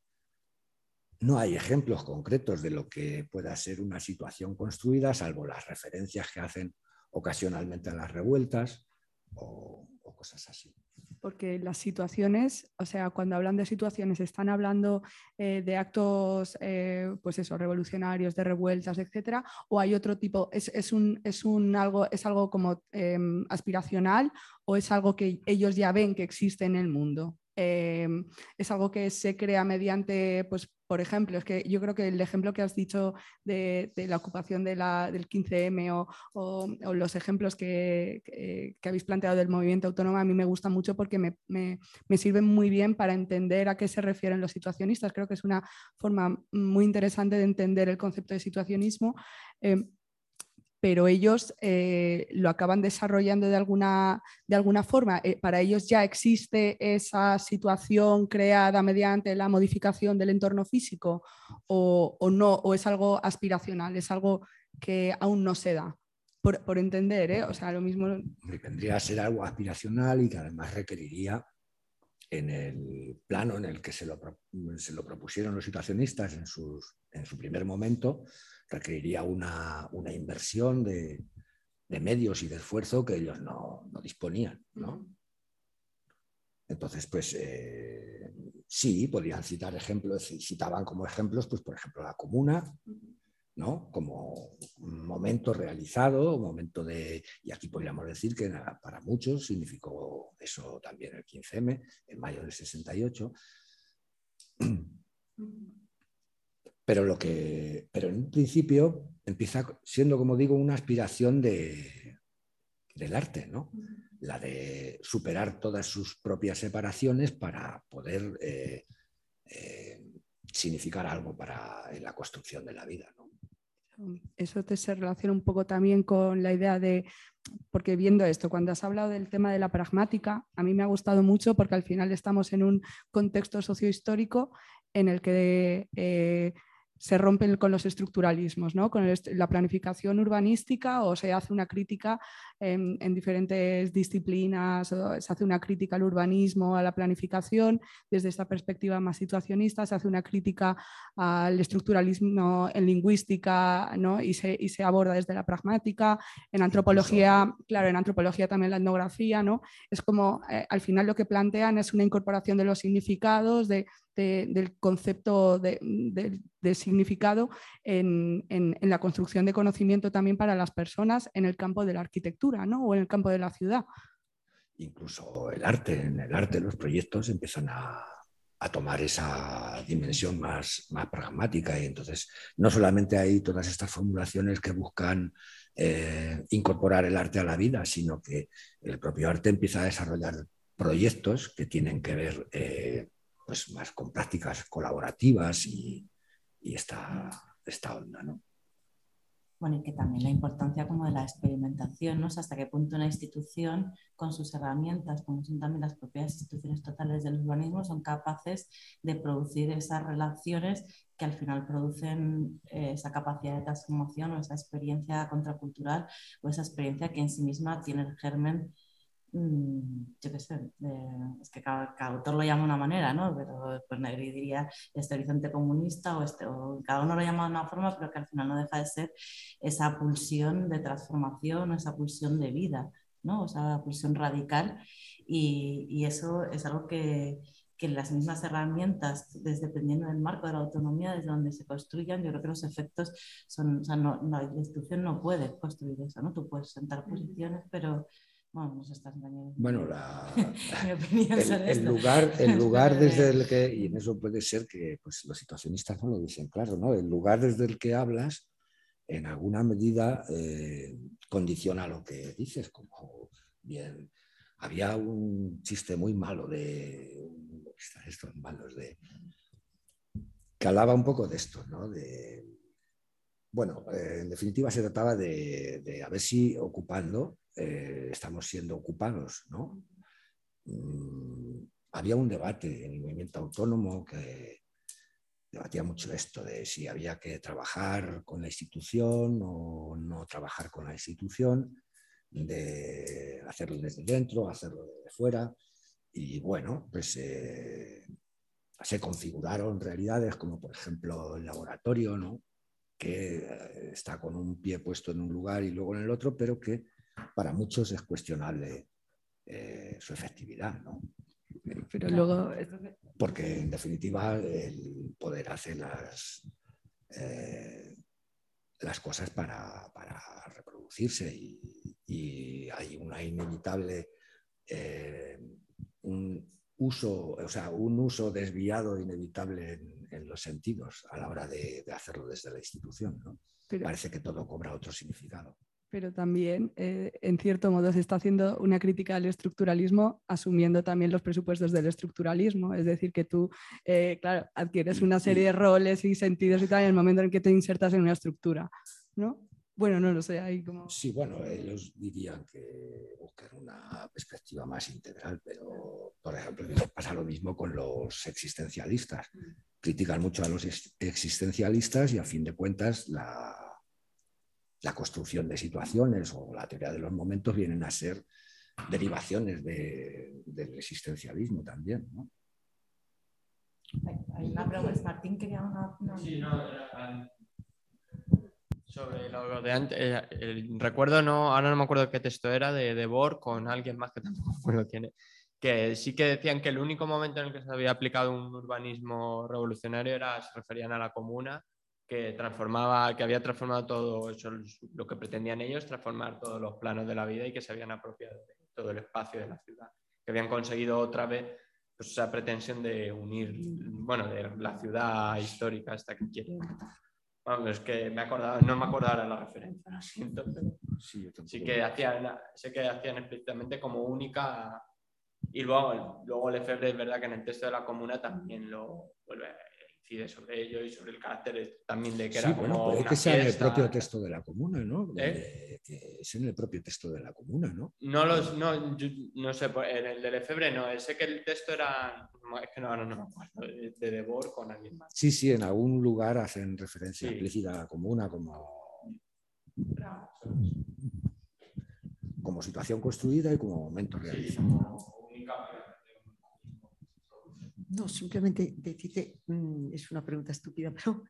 no hay ejemplos concretos de lo que pueda ser una situación construida, salvo las referencias que hacen ocasionalmente a las revueltas o, cosas así. Porque las situaciones, o sea, cuando hablan de situaciones, están hablando eh, de actos, eh, pues eso, revolucionarios, de revueltas, etcétera, o hay otro tipo, es, un, es un algo, es algo como em, aspiracional o es algo que ellos ya ven que existe en el mundo. Em, es algo que se crea mediante, pues, por ejemplo, es que yo creo que el ejemplo que has dicho de, la ocupación del 15M o, los ejemplos que, habéis planteado del movimiento autónomo a mí me gusta mucho porque me, me, sirven muy bien para entender a qué se refieren los situacionistas. Creo que es una forma muy interesante de entender el concepto de situacionismo. Em, pero ellos eh, lo acaban desarrollando de alguna, de alguna forma. Eh, para ellos ya existe esa situación creada mediante la modificación del entorno físico o, no, o es algo aspiracional, es algo que aún no se da. Por, entender, ¿eh? o sea, lo mismo. Tendría que ser algo aspiracional y que además requeriría en el plano en el que se lo, se lo propusieron los situacionistas en, sus, en su primer momento, requeriría una, inversión de, medios y de esfuerzo que ellos no, disponían. Entonces, pues eh, sí, podrían citar ejemplos, citaban como ejemplos, pues por ejemplo, la comuna, ¿no? Como un momento realizado, un momento de, y aquí podríamos decir que para muchos significó eso también el 15M, en mayo del 68. Pero, lo que, pero en un principio empieza siendo, como digo, una aspiración de, del arte, ¿no? La de superar todas sus propias separaciones para poder eh, eh, significar algo para en la construcción de la vida. ¿no? Eso te se relaciona un poco también con la idea de, porque viendo esto, cuando has hablado del tema de la pragmática, a mí me ha gustado mucho porque al final estamos en un contexto sociohistórico en el que eh, se rompen con los estructuralismos, ¿no? con la planificación urbanística o se hace una crítica en, diferentes disciplinas, se hace una crítica al urbanismo, a la planificación, desde esta perspectiva más situacionista, se hace una crítica al estructuralismo en lingüística ¿no? y, se, y, se, aborda desde la pragmática, en antropología, claro, en antropología también la etnografía, ¿no? es como eh, al final lo que plantean es una incorporación de los significados, de del concepto de, significado en, la construcción de conocimiento también para las personas en el campo de la arquitectura ¿no? o en el campo de la ciudad. Incluso el arte, en el arte los proyectos empiezan a, tomar esa dimensión más, pragmática y entonces no solamente hay todas estas formulaciones que buscan eh, incorporar el arte a la vida, sino que el propio arte empieza a desarrollar proyectos que tienen que ver eh, pues más con prácticas colaborativas y, esta, onda, ¿no? Bueno, y que también la importancia como de la experimentación, ¿no? hasta qué punto una institución con sus herramientas, como son también las propias instituciones totales del urbanismo, son capaces de producir esas relaciones que al final producen eh, esa capacidad de transformación o esa experiencia contracultural o esa experiencia que en sí misma tiene el germen yo qué sé, es que cada, autor lo llama de una manera, ¿no? Pero pues Negri diría este horizonte comunista o, este, o cada uno lo llama de una forma, pero que al final no deja de ser esa pulsión de transformación o esa pulsión de vida, ¿no? O esa pulsión radical y, y eso es algo que, que las mismas herramientas, desde, dependiendo del marco de la autonomía, desde donde se construyan, yo creo que los efectos son, o sea, no, la institución no puede construir eso, ¿no? Tú puedes sentar posiciones, pero bueno, nos estás engañando. Bueno, la, el, lugar, el lugar desde el que, y en eso puede ser que pues, los situacionistas no lo dicen claro, ¿no? El lugar desde el que hablas en alguna medida eh, condiciona lo que dices, como bien, había un chiste muy malo de estos malos de que hablaba un poco de esto, ¿no? De, bueno, eh, en definitiva se trataba de, a ver si ocupando eh, estamos siendo ocupados, ¿no? Mm, había un debate en el movimiento autónomo que debatía mucho esto de si había que trabajar con la institución o no trabajar con la institución, de hacerlo desde dentro, hacerlo desde fuera. Y bueno, pues eh, se configuraron realidades como por ejemplo el laboratorio, ¿no? que eh, está con un pie puesto en un lugar y luego en el otro, pero que para muchos es cuestionable eh, su efectividad. ¿no? Pero luego... Porque en definitiva el poder hacer las, eh, las cosas para, reproducirse y, hay una inevitable eh, un uso, o sea, un uso desviado inevitable en, los sentidos a la hora de, hacerlo desde la institución. Parece que todo cobra otro significado pero también, eh, en cierto modo, se está haciendo una crítica al estructuralismo asumiendo también los presupuestos del estructuralismo. Es decir, que tú, eh, claro, adquieres una serie de roles y sentidos y tal en el momento en que te insertas en una estructura, ¿no? Bueno, no lo sé, ahí como... Sí, bueno, ellos dirían que buscan una perspectiva más integral, pero, por ejemplo, pasa lo mismo con los existencialistas. Critican mucho a los existencialistas y, a fin de cuentas, la la construcción de situaciones o la teoría de los momentos vienen a ser derivaciones del existencialismo también. ¿no? Hay una pregunta, Martín quería una... Sí, no, sobre lo de antes, eh, recuerdo, no, ahora no me acuerdo qué texto era, de, de Bohr con alguien más que tampoco me tiene, que sí que decían que el único momento en el que se había aplicado un urbanismo revolucionario era, se referían a la comuna que transformaba, que había transformado todo eso, lo que pretendían ellos, transformar todos los planos de la vida y que se habían apropiado de todo el espacio de la ciudad, que habían conseguido otra vez pues, esa pretensión de unir, bueno, de la ciudad histórica hasta que quieren. Vamos, es que me acordaba, no me acuerdo ahora la referencia, lo siento, pero sí, sí que hacían, sé que hacían explícitamente como única y luego, luego Lefebvre es verdad que en el texto de la comuna también lo vuelve incide sobre ello y sobre el carácter también de que era bueno, como puede que sea en el propio texto de la comuna, ¿no? ¿Eh? es en el propio texto de la comuna, ¿no? No, los, no, no sé, pues, en el de Lefebvre no, sé que el texto era, es que no, ahora no me acuerdo, de Debord con alguien más. Sí, sí, en algún lugar hacen referencia explícita a la comuna como... como situación construida y como momento realizado. No, simplemente decirte, mm, es una pregunta estúpida, pero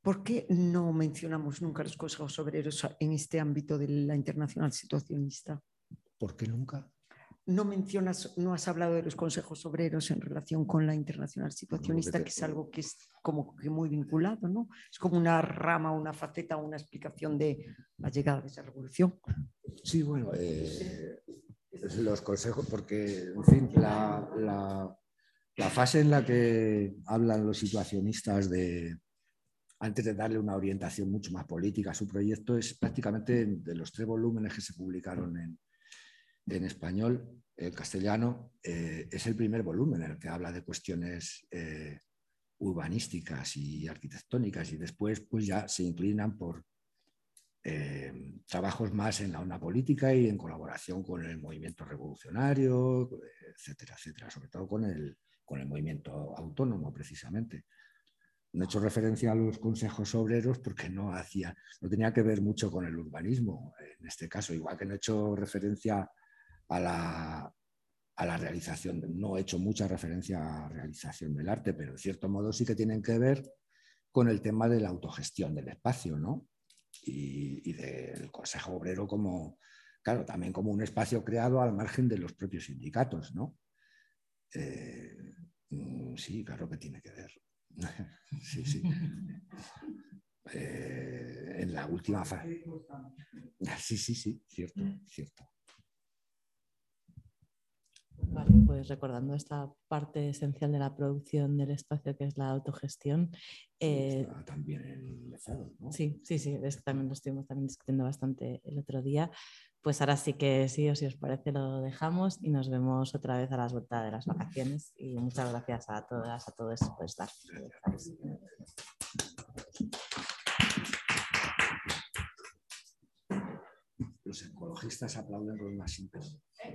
¿por qué no mencionamos nunca los consejos obreros en este ámbito de la internacional situacionista? ¿Por qué nunca? No mencionas, no has hablado de los consejos obreros en relación con la internacional situacionista, que es algo que es como que muy vinculado, ¿no? Es como una rama, una faceta, una explicación de la llegada de esa revolución. Sí, bueno, eh, los consejos, porque, en fin, la la fase en la que hablan los situacionistas de, antes de darle una orientación mucho más política a su proyecto, es prácticamente de los tres volúmenes que se publicaron en, español, en castellano, eh, es el primer volumen en el que habla de cuestiones eh, urbanísticas y arquitectónicas y después pues ya se inclinan por eh, trabajos más en la onda política y en colaboración con el movimiento revolucionario, etcétera, etcétera, sobre todo con el, con el movimiento autónomo precisamente. No he hecho referencia a los consejos obreros porque no, hacía, no tenía que ver mucho con el urbanismo en este caso, igual que no he hecho referencia a la, a la realización, no he hecho mucha referencia a la realización del arte, pero en cierto modo sí que tienen que ver con el tema de la autogestión del espacio, ¿no? Y, del Consejo Obrero como, claro, también como un espacio creado al margen de los propios sindicatos, ¿no? Eh, sí, claro que tiene que ver. sí, sí. Eh, en la última fase. Sí, sí, sí, cierto, cierto. Vale, pues recordando esta parte esencial de la producción del espacio que es la autogestión. Eh, también el ¿no? Sí, sí, sí, es que también lo estuvimos también discutiendo bastante el otro día. Pues ahora sí que sí, o si os parece, lo dejamos y nos vemos otra vez a las vueltas de las vacaciones. Y muchas gracias a todas, a todos por estar. Los ecologistas aplauden los más simples.